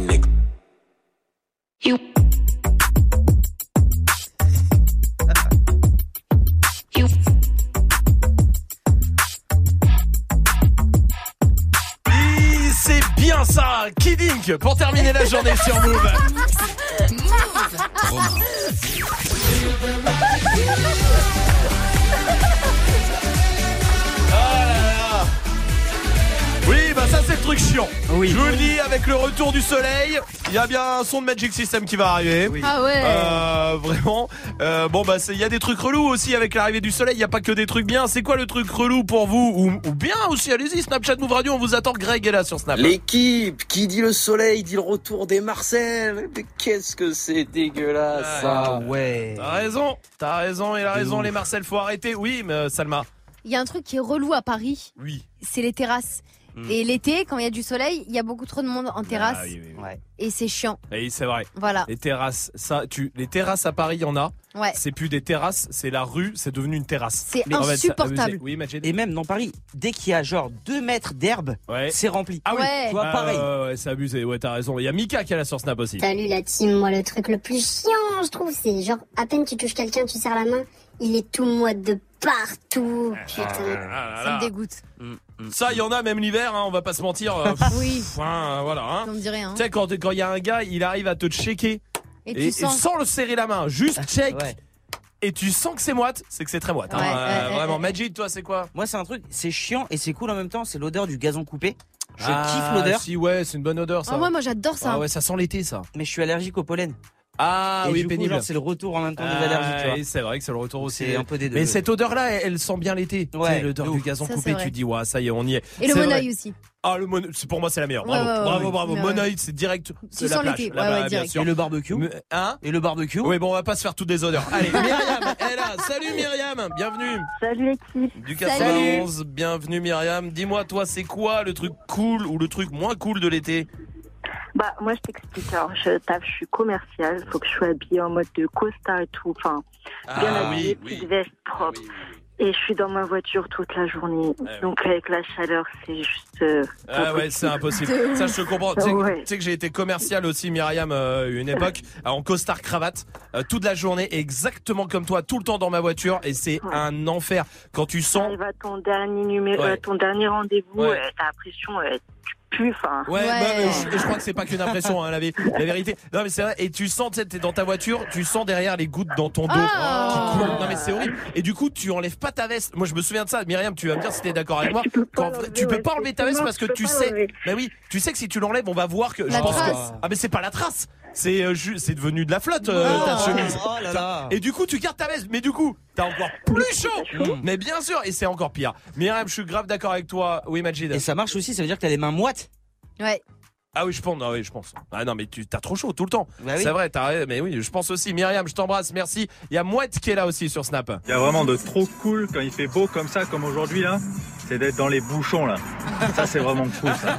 nigga. You. Oui, C'est bien ça, Kidding pour terminer la journée sur Move. Ah Oui. Je vous le dis, avec le retour du soleil, il y a bien un son de Magic System qui va arriver. Ah ouais. Euh, vraiment. Euh, bon bah c'est- il y a des trucs relous aussi avec l'arrivée du soleil. Il y a pas que des trucs bien. C'est quoi le truc relou pour vous ou, ou bien aussi? Allez-y, Snapchat Move Radio, on vous attend. Greg est là sur Snap. L'équipe qui dit le soleil dit le retour des Marcel. Mais qu'est-ce que c'est dégueulasse ça. ouais. T'as raison, t'as raison, il a raison. Les Marcel, faut arrêter. Oui, mais euh, Salma. Il y a un truc qui est relou à Paris. Oui. C'est les terrasses. Hmm. Et l'été, quand il y a du soleil, il y a beaucoup trop de monde en terrasse. Ah oui, oui, oui. Et c'est chiant. Oui, c'est vrai. Voilà. Les terrasses, ça, tu, les terrasses à Paris, il y en a. Ouais. C'est plus des terrasses, c'est la rue, c'est devenu une terrasse. C'est Mais en fait, ça- insupportable. Oui. Et même dans Paris, dès qu'il y a genre 2 mètres d'herbe, Ouais. c'est rempli. Ah oui. Ouais. Tu vois, Ah, pareil. ouais, c'est abusé. Ouais, t'as raison. Il y a Mika qui est là sur Snap aussi. Salut la team, moi le truc le plus chiant je trouve c'est genre à peine tu touches quelqu'un, tu serres la main, il est tout moite de partout. Putain. Ah là Ça là. me dégoûte. Ça, il y en a même l'hiver, hein, on va pas se mentir. euh, pff, Oui. hein, voilà. Hein. On me dirait, hein. Tu sais, quand quand il y a un gars, il arrive à te checker Et tu sens- sans le serrer la main, juste check. Ouais. Et tu sens que c'est moite, c'est que c'est très moite. hein. Ouais, Euh, ouais, vraiment, ouais. Majid, toi, c'est quoi? Moi, c'est un truc, c'est chiant et c'est cool en même temps, c'est l'odeur du gazon coupé. Je Ah, kiffe l'odeur, Si, ouais, c'est une bonne odeur, ça. Ah, moi, moi j'adore ça. Ah ouais, ça sent l'été, ça. mais je suis allergique au pollen. Ah et oui, du pénible. c'est le retour en même temps des Ah, allergies, tu vois. oui, c'est vrai que c'est le retour aussi. C'est un peu des deux. Mais cette odeur-là, elle, elle sent bien l'été. Ouais, l'odeur de du gazon Ça, coupé, tu dis, ouais, ça y est, on y est. Et le monoeil aussi. Ah, le mono, c'est pour moi, c'est la meilleure. Ouais, Bravo, ouais, ouais, bravo, ouais. bravo. Ouais, Monoeil, c'est direct. C'est la sens plage. bien sûr. Et le barbecue Mais- Hein Et le barbecue Oui, bon, on va pas se faire toutes des odeurs. Allez, Myriam est là. Salut Myriam, bienvenue. Salut l'équipe. Du 91, bienvenue Myriam. Dis-moi, toi, c'est quoi le truc cool ou le truc moins cool de l'été? Bah moi je t'explique. Alors je taffe, je suis commerciale. Faut que je sois habillée en mode de costard et tout. Enfin bien Ah habillée, oui, petite oui. veste propre. Et je suis dans ma voiture toute la journée. Ouais. Donc avec la chaleur, c'est juste. euh, Ah ouais, c'est impossible. Ça, je te comprends. Tu sais, Ouais. tu sais que j'ai été commercial aussi, Myriam, euh, une époque, en costard cravate, euh, toute la journée, exactement comme toi, tout le temps dans ma voiture, et c'est Ouais. un enfer quand tu sens. T'arrives à ton dernier numéro, ton dernier rendez-vous, t'as l'impression, Enfin. Ouais, bah, mais je, je crois que c'est pas qu'une impression, hein, la, vé- la vérité. Non, mais c'est vrai. Et tu sens, tu sais, t'es dans ta voiture, tu sens derrière les gouttes dans ton dos Ah. qui coulent. Non, mais c'est horrible. Et du coup, tu enlèves pas ta veste. Moi, je me souviens de ça. Myriam, tu vas me dire si t'es d'accord avec moi. Quand tu peux pas enlever ta veste parce que tu sais. Bah oui, tu sais que si tu l'enlèves, on va voir que. Je pense que. trace. Ah, mais c'est pas la trace. C'est euh, ju- c'est devenu de la flotte euh, Oh, ta chemise. oh là là. Et du coup, tu gardes ta veste. Mais du coup, t'as encore plus chaud. Mais bien sûr, et c'est encore pire. Myriam, je suis grave d'accord avec toi. Oui, Majid. Et ça marche aussi, ça veut dire que t'as les mains moites. Ouais. Ah oui, je pense. Ah oui, je pense. Ah non, mais tu t'as trop chaud tout le temps. Bah oui. C'est vrai, t'as mais oui, je pense aussi. Myriam, je t'embrasse, merci. Il y a Mouette qui est là aussi sur Snap. Il y a vraiment de trop cool quand il fait beau comme ça, comme aujourd'hui là. C'est d'être dans les bouchons là. Ça c'est vraiment cool ça.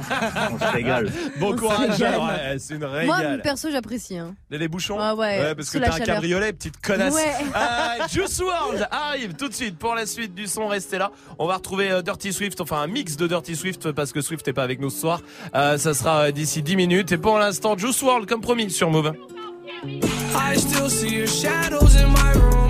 On se régale. Bon courage. Ouais, c'est une Moi, régale. perso, j'apprécie. Hein. Les, les bouchons Ah ouais, parce que t'as un cabriolet, petite connasse. Ouais. Ah, Juice World arrive tout de suite pour la suite du son. Restez là. On va retrouver euh, Dirty Swift, enfin un mix de Dirty Swift parce que Swift n'est pas avec nous ce soir. Euh, ça sera euh, d'ici 10 minutes. Et pour l'instant, Juice World comme promis sur Move. I still see your shadows in my room.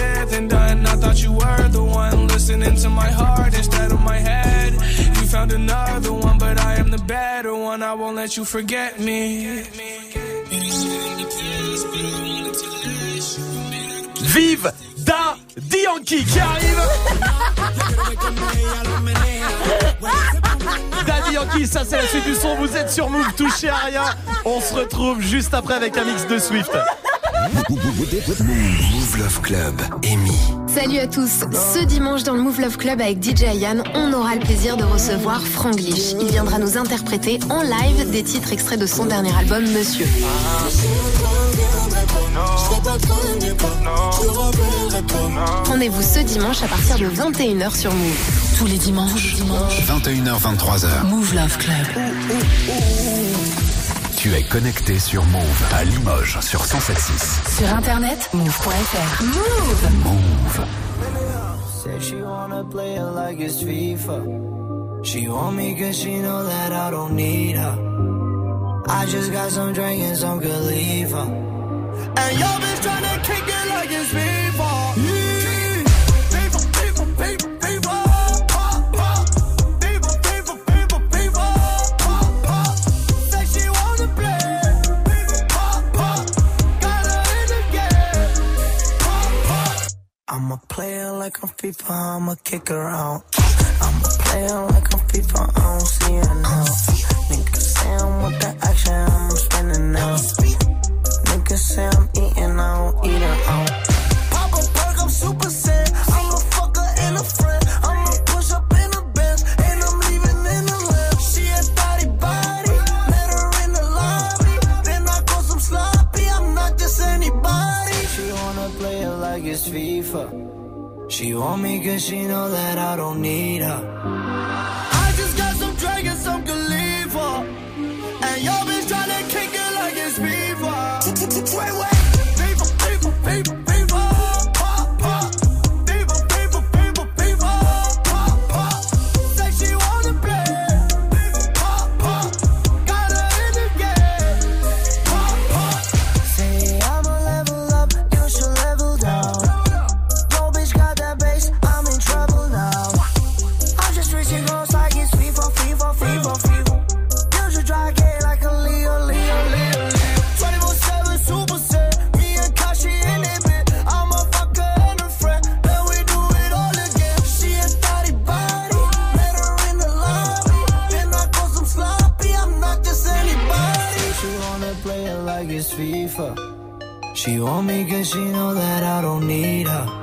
said than done. I thought you were the one listening to my heart instead of my head. You found another one, but I am the better one. I won't let you forget me. Vive Da Yankee qui arrive Daddy Yankee, ça c'est la suite du son, vous êtes sur Move, touchez à rien. On se retrouve juste après avec un mix de Swift. Move Love Club, Amy. Salut à tous. Ce dimanche dans le Move Love Club avec DJ Ayan, on aura le plaisir de recevoir Franglish. Il viendra nous interpréter en live des titres extraits de son dernier album Monsieur. Rendez-vous ce dimanche à partir de 21h sur Move. Tous les dimanches, 21h, 23h. Move Love Club. Tu es connecté sur Move à Limoges sur 176. Sur internet move.fr. Move. Move. Said she wanna play it like it's FIFA. She want me cause she know that I don't need her. I just got some drink and some Khalifa. And y'all been trying to kick it like it's FIFA. I'm a player like I'm FIFA, I'm a kicker out. I'm a player like I'm FIFA, I don't see it now. Niggas say I'm with the action, I'm spinning now. Niggas say I'm eating, I don't eat it out. Pop a perk, I'm super sick. FIFA. She want me cause she know that I don't need her. I just got some drink and some Khalifa. And your bitch tryna She want me cause she know that I don't need her.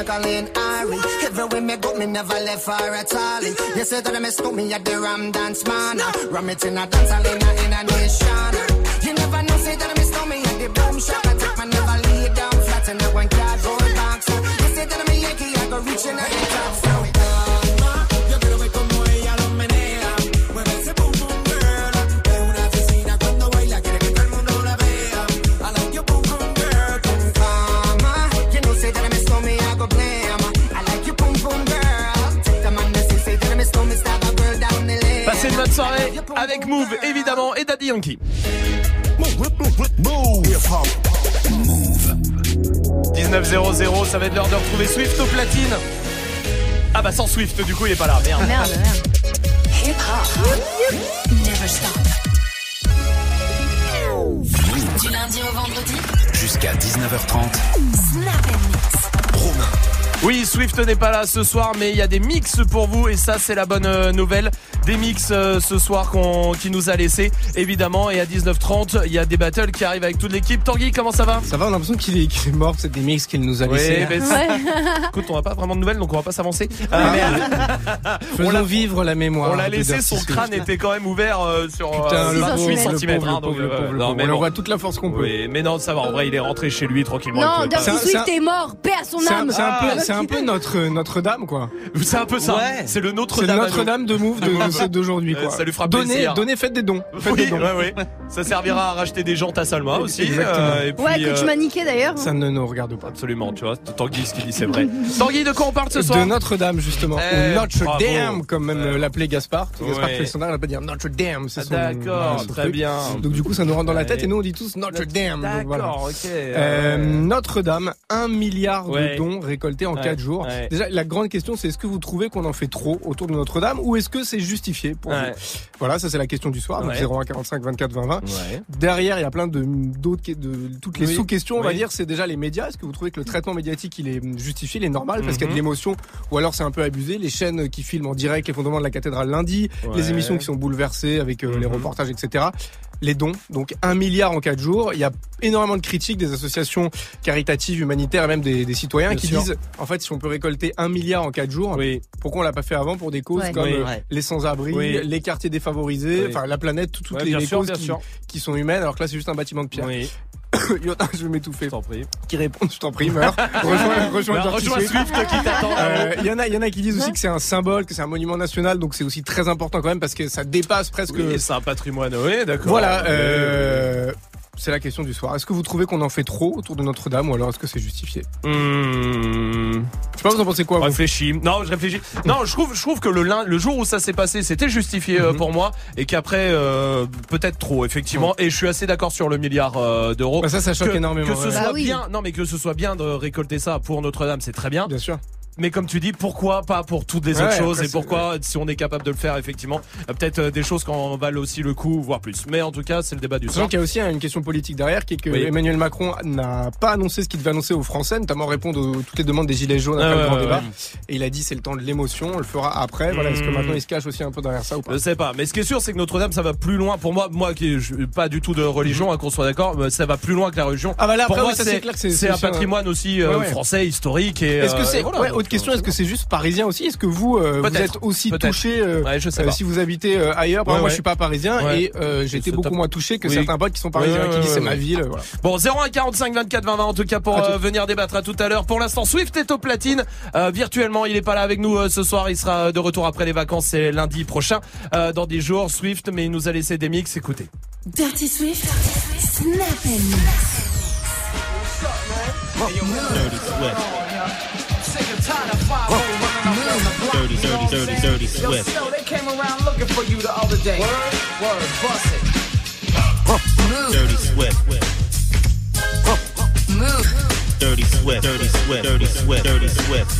She Jacqueline Ari. Everywhere me go, me never left her at all. You say that I miss me at the Ram Dance Man. Ram it in a dance, hall in a, in a nation. You never know, say that I miss me at the boom shop. I take my never lay down flat in a one cardboard box. You say that I'm a Yankee, I go reaching out the top. Bonne soirée avec Move évidemment et Daddy Yankee. 19.00, ça va être l'heure de retrouver Swift au platine. Ah bah sans Swift du coup il est pas là, merde. Merde, merde. Hip hop. Never stop. Du lundi au vendredi. Jusqu'à 19h30. Snap and mix. Romain. Oui, Swift n'est pas là ce soir, mais il y a des mix pour vous et ça c'est la bonne euh, nouvelle. Des mix euh, ce soir qu'on qui nous a laissé évidemment et à 19h30 il y a des battles qui arrivent avec toute l'équipe. Tanguy, comment ça va? Ça va, on a l'impression qu'il est, qu'il est mort, c'est des mix qu'il nous a mais ça- Écoute, on n'a pas vraiment de nouvelles donc on va pas s'avancer. Euh, Faisons on l'a- vivre la mémoire. on l'a laissé, son crâne était quand même ouvert euh, sur Putain, euh, le 28 pauvre, le cm. pauvre. On envoie toute la force qu'on peut. Oui, mais non, ça va. En vrai, il est rentré chez lui tranquillement. Non, Dirty Swift est mort, paix à son âme. c'est un Ah, peu, c'est un peu notre Notre-Dame, quoi. C'est un peu ça. Ouais. C'est le Notre-Dame. de Move de- d'aujourd'hui, quoi. Ça lui fera Donnez, plaisir. donnez, faites des dons. Faites Oui, des dons. ouais, ouais. Ça servira à racheter des jantes à Salma aussi. Exactement. euh, et puis, Ouais, que tu euh, m'as niqué d'ailleurs. Ça ne nous regarde pas. Absolument, tu vois. Tanguy, ce qu'il dit, c'est vrai. Tanguy, de quoi on parle ce soir De Notre-Dame, justement. Eh, Notre-Dame, comme même euh, l'appelait Gaspard. Gaspard Ouais. qui fait son art, il va pas dire Notre-Dame. c'est Ah, d'accord, très truc. bien. Donc du coup, ça nous rentre dans la tête Ouais. et nous, on dit tous Notre-Dame. voilà. D'accord, ok. Euh, Notre-Dame, un milliard Ouais. de dons récoltés en Ouais, 4 jours. ouais. Déjà, la grande question, c'est est-ce que vous trouvez qu'on en fait trop autour de Notre-Dame ou est-ce que c'est justifié pour Ouais. vous? Voilà, ça c'est la question du soir. Donc Ouais. 01 45 24 20 20. Ouais. Derrière, il y a plein de d'autres de toutes les Oui. sous-questions, on va dire, c'est déjà les médias. Est-ce que vous trouvez que le traitement médiatique il est justifié, il est normal parce qu'il y a de Mhm. l'émotion ou alors c'est un peu abusé? Les chaînes qui filment en direct les fondements de la cathédrale lundi, Ouais. les émissions qui sont bouleversées avec euh, les Mhm. reportages, etc. Les dons, donc un milliard en quatre jours. Il y a énormément de critiques des associations caritatives, humanitaires et même des, des citoyens Bien qui sûr. disent, en fait, si on peut récolter un milliard en quatre jours, Oui. pourquoi on l'a pas fait avant pour des causes Ouais. comme Oui. euh, les sans-abri, Oui. les quartiers défavorisés, Oui. enfin la planète, toutes Ouais, les, bien les sûr, causes bien qui, sûr. qui sont humaines, alors que là c'est juste un bâtiment de pierre. Je vais m'étouffer. je t'en prie. Qui répond, je t'en prie, meurs. rejoins, rejoins Bah, rejoins Swift. Qui t'attend. Euh, Il y en a, il y en a qui disent aussi que c'est un symbole, que c'est un monument national, donc c'est aussi très important quand même parce que ça dépasse presque. Oui, c'est un patrimoine, oui, d'accord. voilà. Euh, C'est la question du soir. Est-ce que vous trouvez qu'on en fait trop autour de Notre-Dame ou alors est-ce que c'est justifié Hmm. Je sais pas, vous en pensez quoi vous Réfléchis. Non, je réfléchis. Non, je trouve, je trouve que le, le jour où ça s'est passé, c'était justifié euh, Mhm. pour moi, et qu'après, euh, peut-être trop, effectivement. Et je suis assez d'accord sur le milliard euh, d'euros. Bah ça, ça choque que, énormément. Que ce ouais. soit Bah oui. bien, non, mais que ce soit bien de récolter ça pour Notre-Dame, c'est très bien. Bien sûr. Mais comme tu dis, pourquoi pas pour toutes les Ouais, autres choses et pourquoi, si on est capable de le faire, effectivement, euh, peut-être euh, des choses qui en valent aussi le coup, voire plus. Mais en tout cas, c'est le débat du soir. qu'il y a aussi une question politique derrière, qui est que Oui. Emmanuel Macron n'a pas annoncé ce qu'il devait annoncer aux Français, notamment répondre aux toutes les demandes des Gilets jaunes après Ah le grand ouais, débat. Et il a dit c'est le temps de l'émotion, on le fera après. Voilà, est-ce que Mmh. maintenant il se cache aussi un peu derrière ça ou pas Je sais pas, mais ce qui est sûr, c'est que Notre-Dame, ça va plus loin. Pour moi, moi qui je, pas du tout de religion, hein, qu'on soit d'accord, ça va plus loin que la religion. Ah bah là, pour moi, oui, c'est clair que c'est- c'est c'est un sûr, patrimoine aussi euh, français, historique. Et Est-ce que c'est autre question Est-ce que c'est juste parisien aussi? Est-ce que vous euh, vous êtes aussi touché euh, Ouais, je sais euh, pas. si vous habitez euh, ailleurs? Ouais, moi, ouais. je suis pas parisien Ouais. et euh, j'ai été beaucoup top. moins touché que Oui. certains potes qui sont parisiens Ouais, qui ouais, disent c'est ma ville. Voilà. Bon, 01 45 24 20 20 en tout cas pour euh, venir débattre à tout à l'heure. Pour l'instant, Swift est au platine euh, virtuellement. Il est pas là avec nous euh, ce soir. Il sera de retour après les vacances. C'est lundi prochain euh, dans 10 jours. Swift, mais il nous a laissé des mix. Écoutez. Dirty Swift. Snap. Dirty Swift. Dirty, dirty, dirty, dirty Swift. Yo, they came around looking for you the other day. Word, word, bust it. Dirty Swift. Move. Dirty Swift. Dirty Swift. Dirty Swift. Dirty Swift.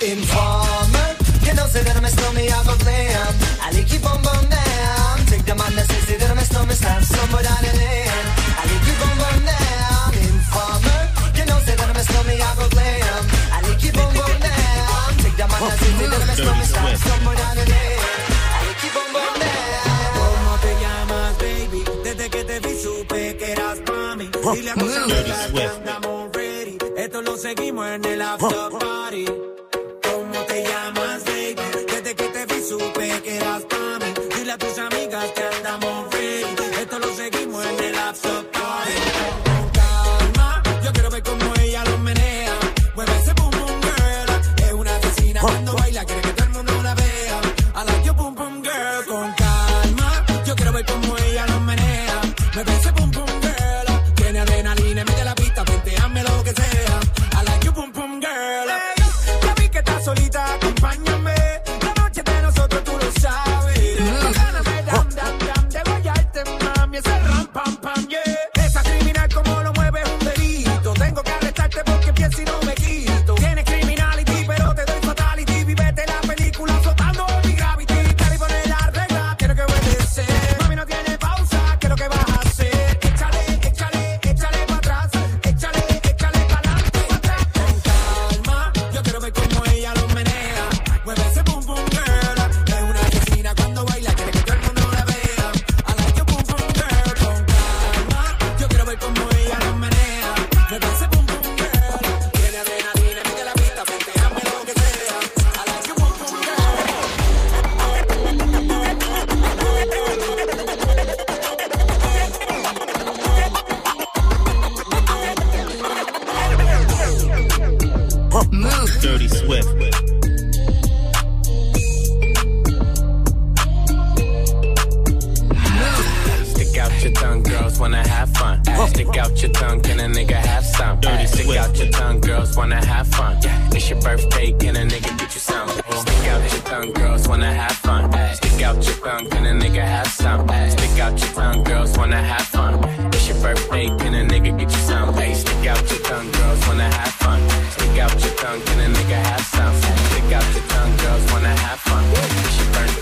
Informer, you know, say that I'm a snowman, I go glam. I like keep on bum down. Take the man that says say that I'm a snowman, slap somebody down the lane. Dirty Swift. Esto lo seguimos en el after. Stick out your tongue, can a nigga have some? Dirty, stick out your tongue, girls wanna have fun. It's your birthday, can a nigga get you some? Stick out your tongue, girls wanna have fun. Stick out your tongue, can a nigga have some? Stick out your tongue, girls wanna have fun. It's your birthday, can a nigga get you some? Hey, stick out your tongue, girls wanna have fun. Stick out your tongue, can a nigga have some? Stick out your tongue, girls wanna have fun. It's your birthday.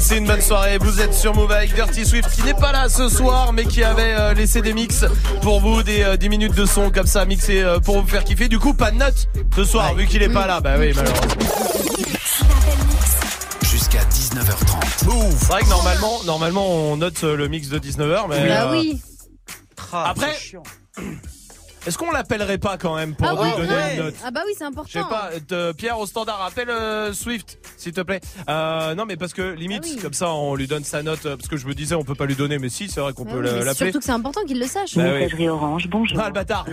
C'est une bonne soirée. Vous êtes sur Move avec Dirty Swift qui n'est pas là ce soir mais qui avait euh, laissé des mix pour vous, des euh, 10 minutes de son comme ça mixé euh, pour vous faire kiffer. Du coup, pas de notes ce soir vu qu'il est pas là. Bah oui, malheureusement. Jusqu'à 19h30. C'est vrai que normalement, normalement on note le mix de 19h mais Bah oui. Ah, Après est-ce qu'on l'appellerait pas quand même pour Ah lui donner ouais. une note Ah bah oui, c'est important. Je sais pas, euh, Pierre au standard, appelle euh, Swift, s'il te plaît. Euh, non, mais parce que limite, Ah oui. comme ça, on lui donne sa note. euh, Parce que je me disais, on peut pas lui donner, mais si, c'est vrai qu'on Ah peut l'appeler. surtout que c'est important qu'il le sache. Bah oui. Orange, bonjour. Ah, le bâtard.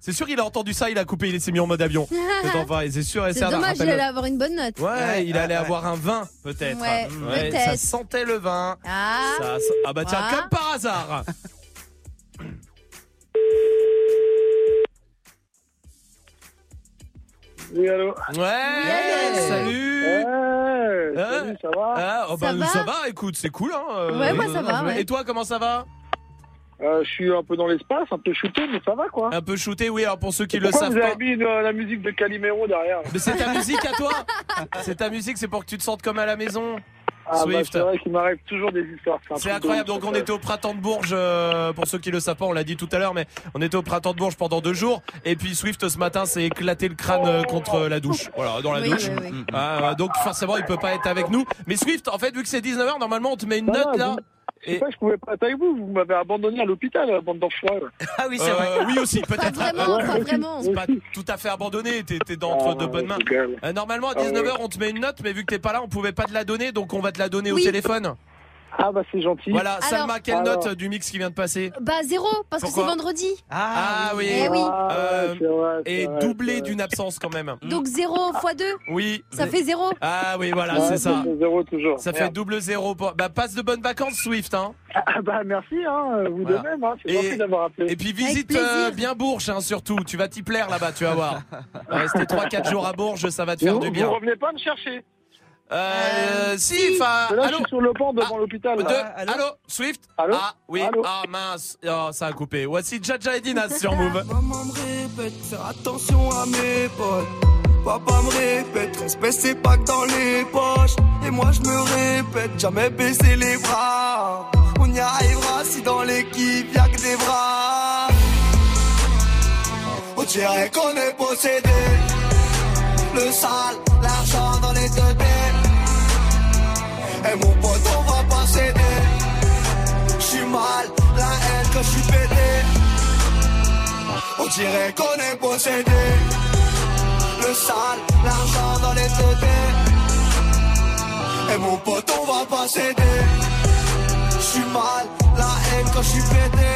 C'est sûr, il a entendu ça, il a coupé, il s'est mis en mode avion. C'est sûr et C'est certain. dommage, il allait avoir une bonne note. Ouais, il allait avoir un vin, peut-être. Ouais, ça peut-être. sentait le vin. Ah. Ça- ça- ah bah tiens, comme par hasard. Oui, allô Ouais, salut. Ouais, Hein salut, ça va Ah, oh bah, Ça va ça va, écoute, c'est cool. Hein, euh, Ouais, moi, ça va, ouais. Et toi, comment ça va? Euh, Je suis un peu dans l'espace, un peu shooté, mais ça va quoi. Un peu shooté, oui. Alors pour ceux qui le savent vous pas. avez mis la musique de Calimero derrière Mais c'est ta musique à toi C'est ta musique, c'est pour que tu te sentes comme à la maison. Ah, bah, Swift. c'est vrai qu'il m'arrive toujours des histoires. un C'est truc incroyable. Donc on était au printemps de Bourges. euh, pour ceux qui le savent pas, on l'a dit tout à l'heure, mais on était au printemps de Bourges pendant deux jours. Et puis Swift ce matin s'est éclaté le crâne euh, contre la douche. Voilà, dans la Oui, douche. oui, oui. Ah, donc forcément il peut pas être avec nous. Mais Swift, en fait, vu que c'est 19h, normalement on te met une Non, note non, là. Vous- Je sais pas, je pouvais pas être avec vous? Vous m'avez abandonné à l'hôpital, la bande d'enfoirés. Ah oui, c'est vrai. Oui aussi, peut-être. Pas vraiment, pas vraiment. C'est pas tout à fait abandonné. T'es t'es dans entre de bonnes mains. Euh, normalement à Ah, 19h ouais. on te met une note, mais vu que t'es pas là, on pouvait pas te la donner, donc on va te la donner Oui. au téléphone. Ah bah c'est gentil. Voilà, Alors- Salma, quelle Alors. note du mix qui vient de passer Bah zéro, parce que c'est vendredi. Ah, oui. Eh oui. Euh, vrai, et vrai, doublé d'une absence quand même. Donc zéro fois deux, Oui. ça fait zéro. Ah oui, voilà, Ouais, c'est ça. fait zéro toujours. Ça fait double zéro. pour- Bah, passe de bonnes vacances, Swift. Hein. Ah bah merci, hein, vous Voilà. de même. Hein, c'est Et- gentil d'avoir appelé. Et puis visite euh, bien Bourges, hein, surtout. Tu vas t'y plaire là-bas, tu vas voir. Rester 3-4 jours à Bourges, ça va te faire vous, du bien. Vous revenez pas me chercher Euh, si, enfin. Là, je Allô suis sur le banc devant l'hôpital. De- là. allô, Swift Allô Ah oui, Allô ah mince, oh, ça a coupé. Voici Jaja et Dinas sur Move. Maman me répète, faire attention à mes potes. Papa me répète, respect c'est pas que dans les poches. Et moi je me répète, jamais baisser les bras. On y arrivera si dans l'équipe y'a que des bras. On dirait qu'on est possédé. Le sale, l'argent dans les deux Et mon pote, on va pas céder. J'suis mal, la haine quand j'suis pété. On dirait qu'on est possédé. Le sale, l'argent dans les deux Et mon pote, on va pas céder. J'suis mal, la haine quand j'suis pété.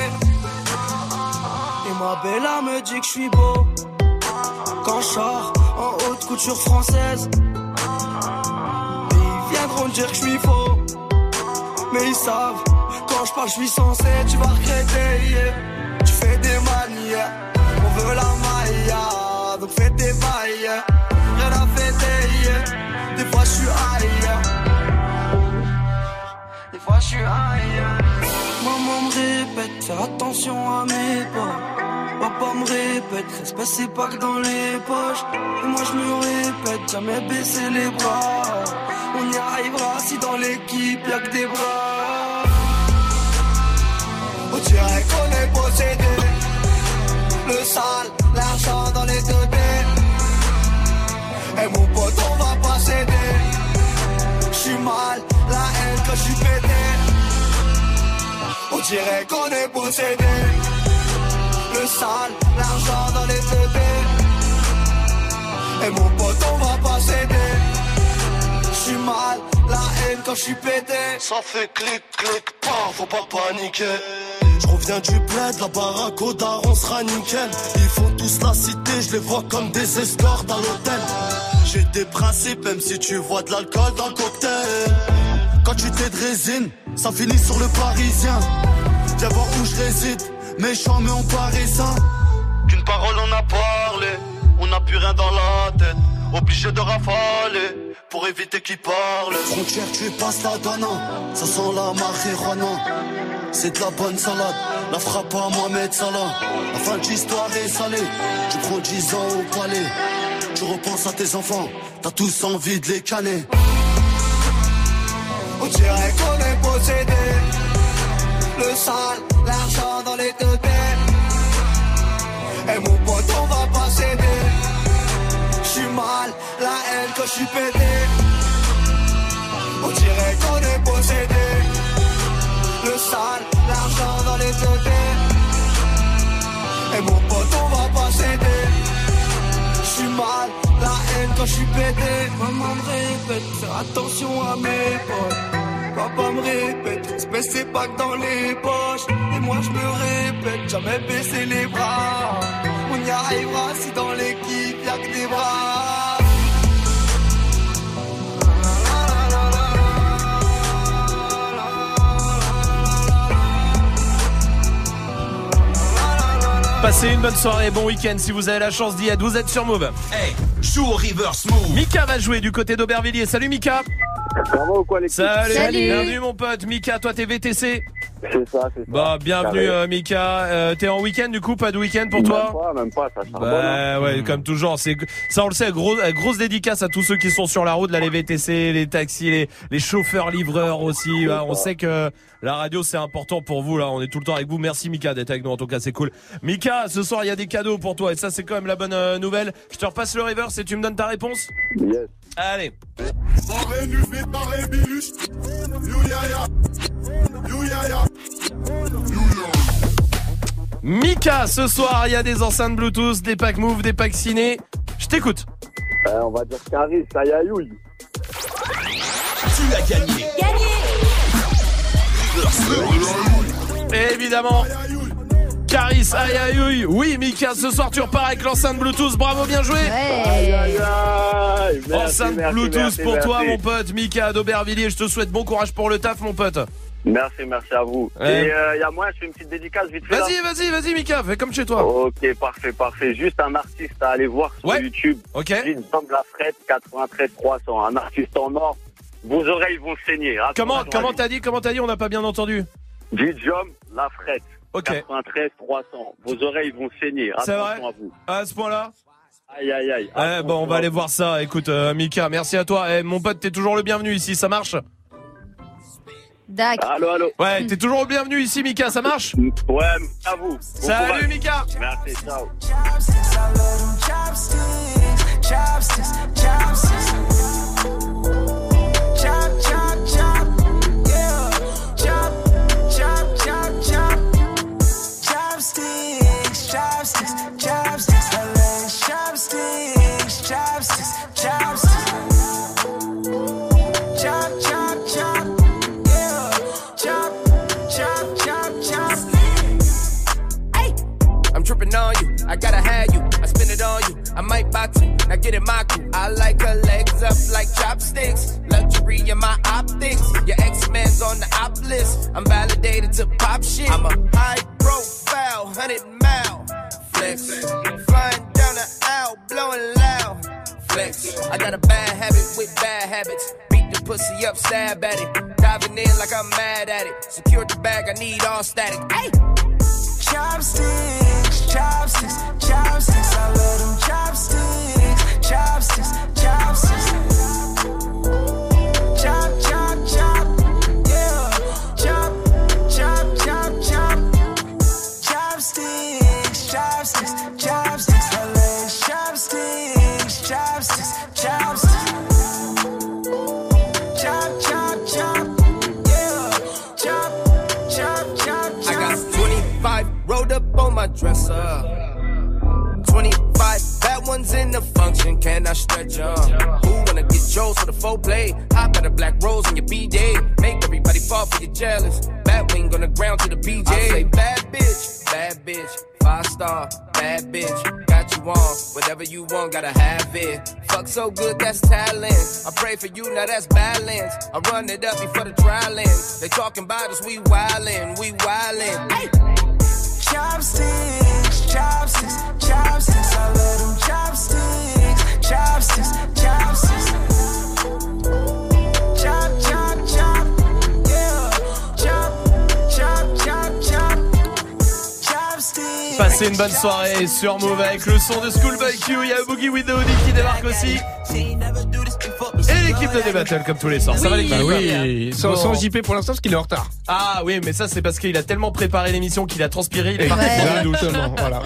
Et ma bella me dit que j'suis beau. Quand je en haute couture française. Viendront dire que je suis faux. Mais ils savent, quand je parle, je suis censé, tu vas regretter. yeah. Tu fais des manières, on veut la maille, donc fais tes bails. Rien à fêter, yeah. des fois je suis ailleurs. Des fois je suis ailleurs. Maman me répète, faire attention à mes pas. Papa me répète, c'est pas que dans les poches. Et moi je me répète, jamais baisser les bras. On y arrivera si dans l'équipe y'a que des bras. On dirait qu'on est possédé. Le sale, l'argent dans les deux Et mon pote, on va pas céder. J'suis mal, la haine quand j'suis pété. On dirait qu'on est possédé. Le sale, l'argent dans les deux Et mon pote, on va pas céder. J'suis mal, la haine quand j'suis pété. Ça fait clic, clic, pas, faut pas paniquer. Je reviens du bled, la baraque au daron sera nickel. Ils font tous la cité, je les vois comme des escortes à l'hôtel. J'ai des principes, même si tu vois de l'alcool dans le cocktail. Quand tu t'es de résine, ça finit sur le parisien. Viens voir où je réside, méchant mais on parisien. Qu'une parole on a parlé, on n'a plus rien dans la tête. Obligé de rafaler pour éviter qu'ils parlent. Frontière, tu passes la donna, ça sent la marijuana. C'est de la bonne salade, la frappe à Mohamed Salah. La fin de l'histoire est salée, tu prends 10 ans au palais. Tu repenses à tes enfants, t'as tous envie de les canner. On dirait qu'on est possédé. Le sale, l'argent dans les deux têtes. Et mon pote, on va pas céder. J'suis mal, la haine que j'suis pété. On dirait qu'on est possédé. Le sale, l'argent dans les deux. Et mon pote, on va pas céder. J'suis mal, la haine quand j'suis pété. Maman me répète, attention à mes potes. Papa me répète, espèce c'est pas que dans les poches. Et moi je me répète, jamais baisser les bras. On y arrivera si dans l'équipe y'a que des bras. Passez une bonne soirée, bon week-end si vous avez la chance d'y être. Vous êtes sur Move. Hey, joue au reverse move. Mika va jouer du côté d'Aubervilliers. Salut Mika. Quoi l'équipe Salut. Salut. Bienvenue mon pote. Mika, toi t'es VTC. C'est ça, c'est ça. Bah bienvenue euh, Mika. Euh, t'es en week-end du coup, pas de week-end pour Même toi pas, même pas, ça charbonne. Bah hein. ouais, comme toujours, c'est ça on le sait, gros, euh, grosse dédicace à tous ceux qui sont sur la route, là les VTC, les taxis, les, les chauffeurs livreurs aussi. Bah, on sait que la radio c'est important pour vous là, on est tout le temps avec vous. Merci Mika d'être avec nous en tout cas, c'est cool. Mika, ce soir il y a des cadeaux pour toi et ça c'est quand même la bonne euh, nouvelle. Je te repasse le reverse et tu me donnes ta réponse? Yes. Allez. Mika, ce soir il y a des enceintes Bluetooth, des packs Move, des packs ciné. Je t'écoute. Euh, on va dire Caris, aïe Tu as gagné. Évidemment. Caris, aïe aïe aïe. Oui, Mika, ce soir tu repars avec l'enceinte Bluetooth. Bravo, bien joué. Aïe aïe aïe. Merci, Enceinte merci, Bluetooth merci, pour toi, mon pote. Mika d'Aubervilliers, je te souhaite bon courage pour le taf, mon pote. Merci, merci à vous. Ouais. Et il y a moi, je fais une petite dédicace vite fait. Vas-y, vas-y, vas-y, Mika, fais comme chez toi. Ok, parfait, parfait. Juste un artiste à aller voir sur Ouais. YouTube. Ok. Dom la frette 93 300. Un artiste en or. Vos oreilles vont saigner. Comment, à comment lui. t'as dit, comment t'as dit, on n'a pas bien entendu. Dijom la frette. Ok. 93 300. Vos oreilles vont saigner. C'est vrai à vous. À ce point-là Aïe aïe aïe. Ouais, bon, on va aller voir ça. Écoute, euh, Mika, merci à toi. Eh, mon pote, t'es toujours le bienvenu ici, ça marche Dac. Allô, allô. Ouais, t'es toujours le bienvenu ici, Mika, ça marche Ouais, à vous. Bon Salut, courage. Mika. Merci, ciao. Chopsticks, chopsticks. I love chopsticks, chopsticks, chopsticks. Chop, chop, chop. Yeah. Chop, chop, chop, chop. I'm tripping on you. I gotta have you. I spend it on you. I might box you. Now get in my crew. I like her legs up like chopsticks. Luxury in my optics. Your ex-man's on the op list. I'm validated to pop shit. I'm a high profile, 100 mile flex. Flying down the aisle, blowing loud flex. I got a bad habit with bad habits. Beat the pussy up, stab at it. Diving in like I'm mad at it. Secure the bag, I need all static. Hey! Chopsticks, chopsticks, chopsticks. I love them chopsticks, chopsticks, chopsticks. Chop, chop. Chopsticks, chopsticks, chopsticks. I love chopsticks, chopsticks, chopsticks. Chop, chop, chop. Yeah. Chop, chop, chop, chop. I got 25 rolled up on my dresser. 25 bad ones in the function, can I stretch stretch 'em? Who wanna get Joe's for the full play? Hop at a black rose on your B-Day. Make everybody fall for your jealous. Bad wing on the ground to the PJ. I say bad bitch, bad bitch. Five star, bad bitch. Got you on, whatever you want, gotta have it. Fuck so good, that's talent. I pray for you, now that's balance. I run it up before the trial ends. They talking about us, we wildin', we wildin'. Hey! Chopsticks, chopsticks, chopsticks. I love them chopsticks, chopsticks, chopsticks. Passez une bonne soirée sur Move avec le son de Schoolboy Q. Il y a Boogie Hoodie qui débarque aussi. L'équipe de Débattle comme tous les soirs. Ça va Oui. l'équipe Bah oui, sans, Bon. sans JP pour l'instant parce qu'il est en retard. Ah oui, mais ça c'est parce qu'il a tellement préparé l'émission qu'il a transpiré, il est parti voilà.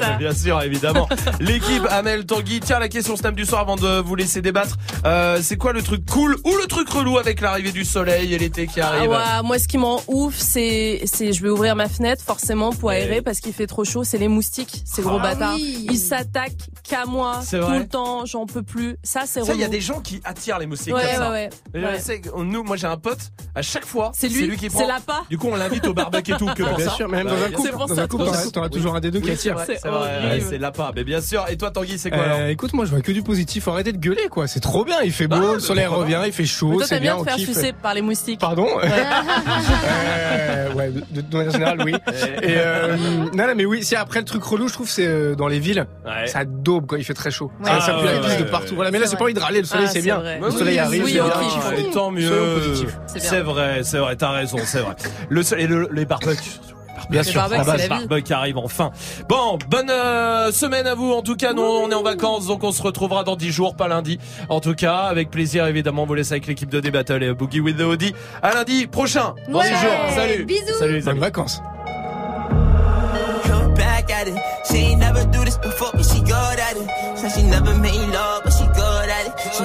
Ça. Bien sûr, évidemment. L'équipe Amel Tanguy. Tiens, la question Snap du soir avant de vous laisser débattre. Euh, c'est quoi le truc cool ou le truc relou avec l'arrivée du soleil et l'été qui Ah arrive ouais, moi ce qui m'en ouf, c'est c'est je vais ouvrir ma fenêtre forcément pour aérer parce qu'il fait trop chaud, c'est les moustiques, ces gros Ah bâtards. oui. Ils s'attaquent qu'à moi C'est tout vrai le temps, j'en peux plus. Ça c'est Ça, il y a relou. des gens qui attirent les Ouais, comme ça. ouais, ouais. Sais nous, moi j'ai un pote, à chaque fois, C'est lui, qui c'est prend. l'appât. Du coup, on l'invite au barbecue et tout, que pour Bien ça. sûr, même Bah, dans un couple, dans un couple, t'auras- toujours un des deux qui attire. C'est C'est c'est c'est l'appât. Mais bien sûr. Et toi, Tanguy, c'est quoi alors Euh, écoute, moi je vois que du positif. Faut arrêter de gueuler, quoi. C'est trop bien. Il fait beau, Ah, le soleil pourquoi revient, il fait chaud, c'est bien on faire sucer par les moustiques. Pardon euh, Ouais, de, de manière générale, oui. Et euh, non, mais oui. C'est après le truc relou, je trouve, c'est euh, dans les villes. Ça daube quand il fait très chaud. Ça, ça Ah, pue la pisse de partout. Voilà, mais là, C'est pas envie de râler. Le soleil, Ah, c'est c'est bien. Le soleil Oui, arrive. oui, bien. Et tant mieux. C'est vrai, c'est vrai, t'as raison, c'est vrai. Le soleil, le, les barbecues. Bien sûr. Barbecue arrive enfin. Bon, bonne euh, semaine à vous. En tout cas, nous on est en vacances, donc on se retrouvera dans 10 jours, pas lundi. En tout cas, avec plaisir évidemment, on vous laisse avec l'équipe de D-Battle et Boogie with the Audi. À lundi prochain. Dans 10 Ouais. jours. Salut. Bisous. Salut les Bonnes amis. vacances. Look back at it. She ain't never do this before, but she good at it. Said she never made love, but she good at it. She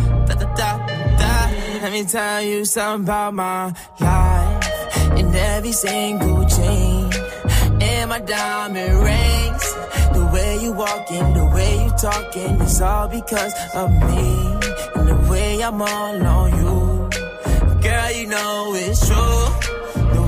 let me tell you something about my life And every single chain. And my diamond rings. The way you walking the way you talking it's all because of me. And the way I'm all on you. Girl, you know it's true.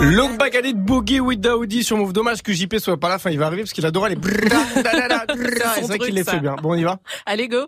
look back at it, Boogie with Daoudi sur Move. Dommage que JP soit pas là. Enfin, il va arriver parce qu'il adore les. C'est ça qu'il les fait bien. Bon, on y va. Allez go.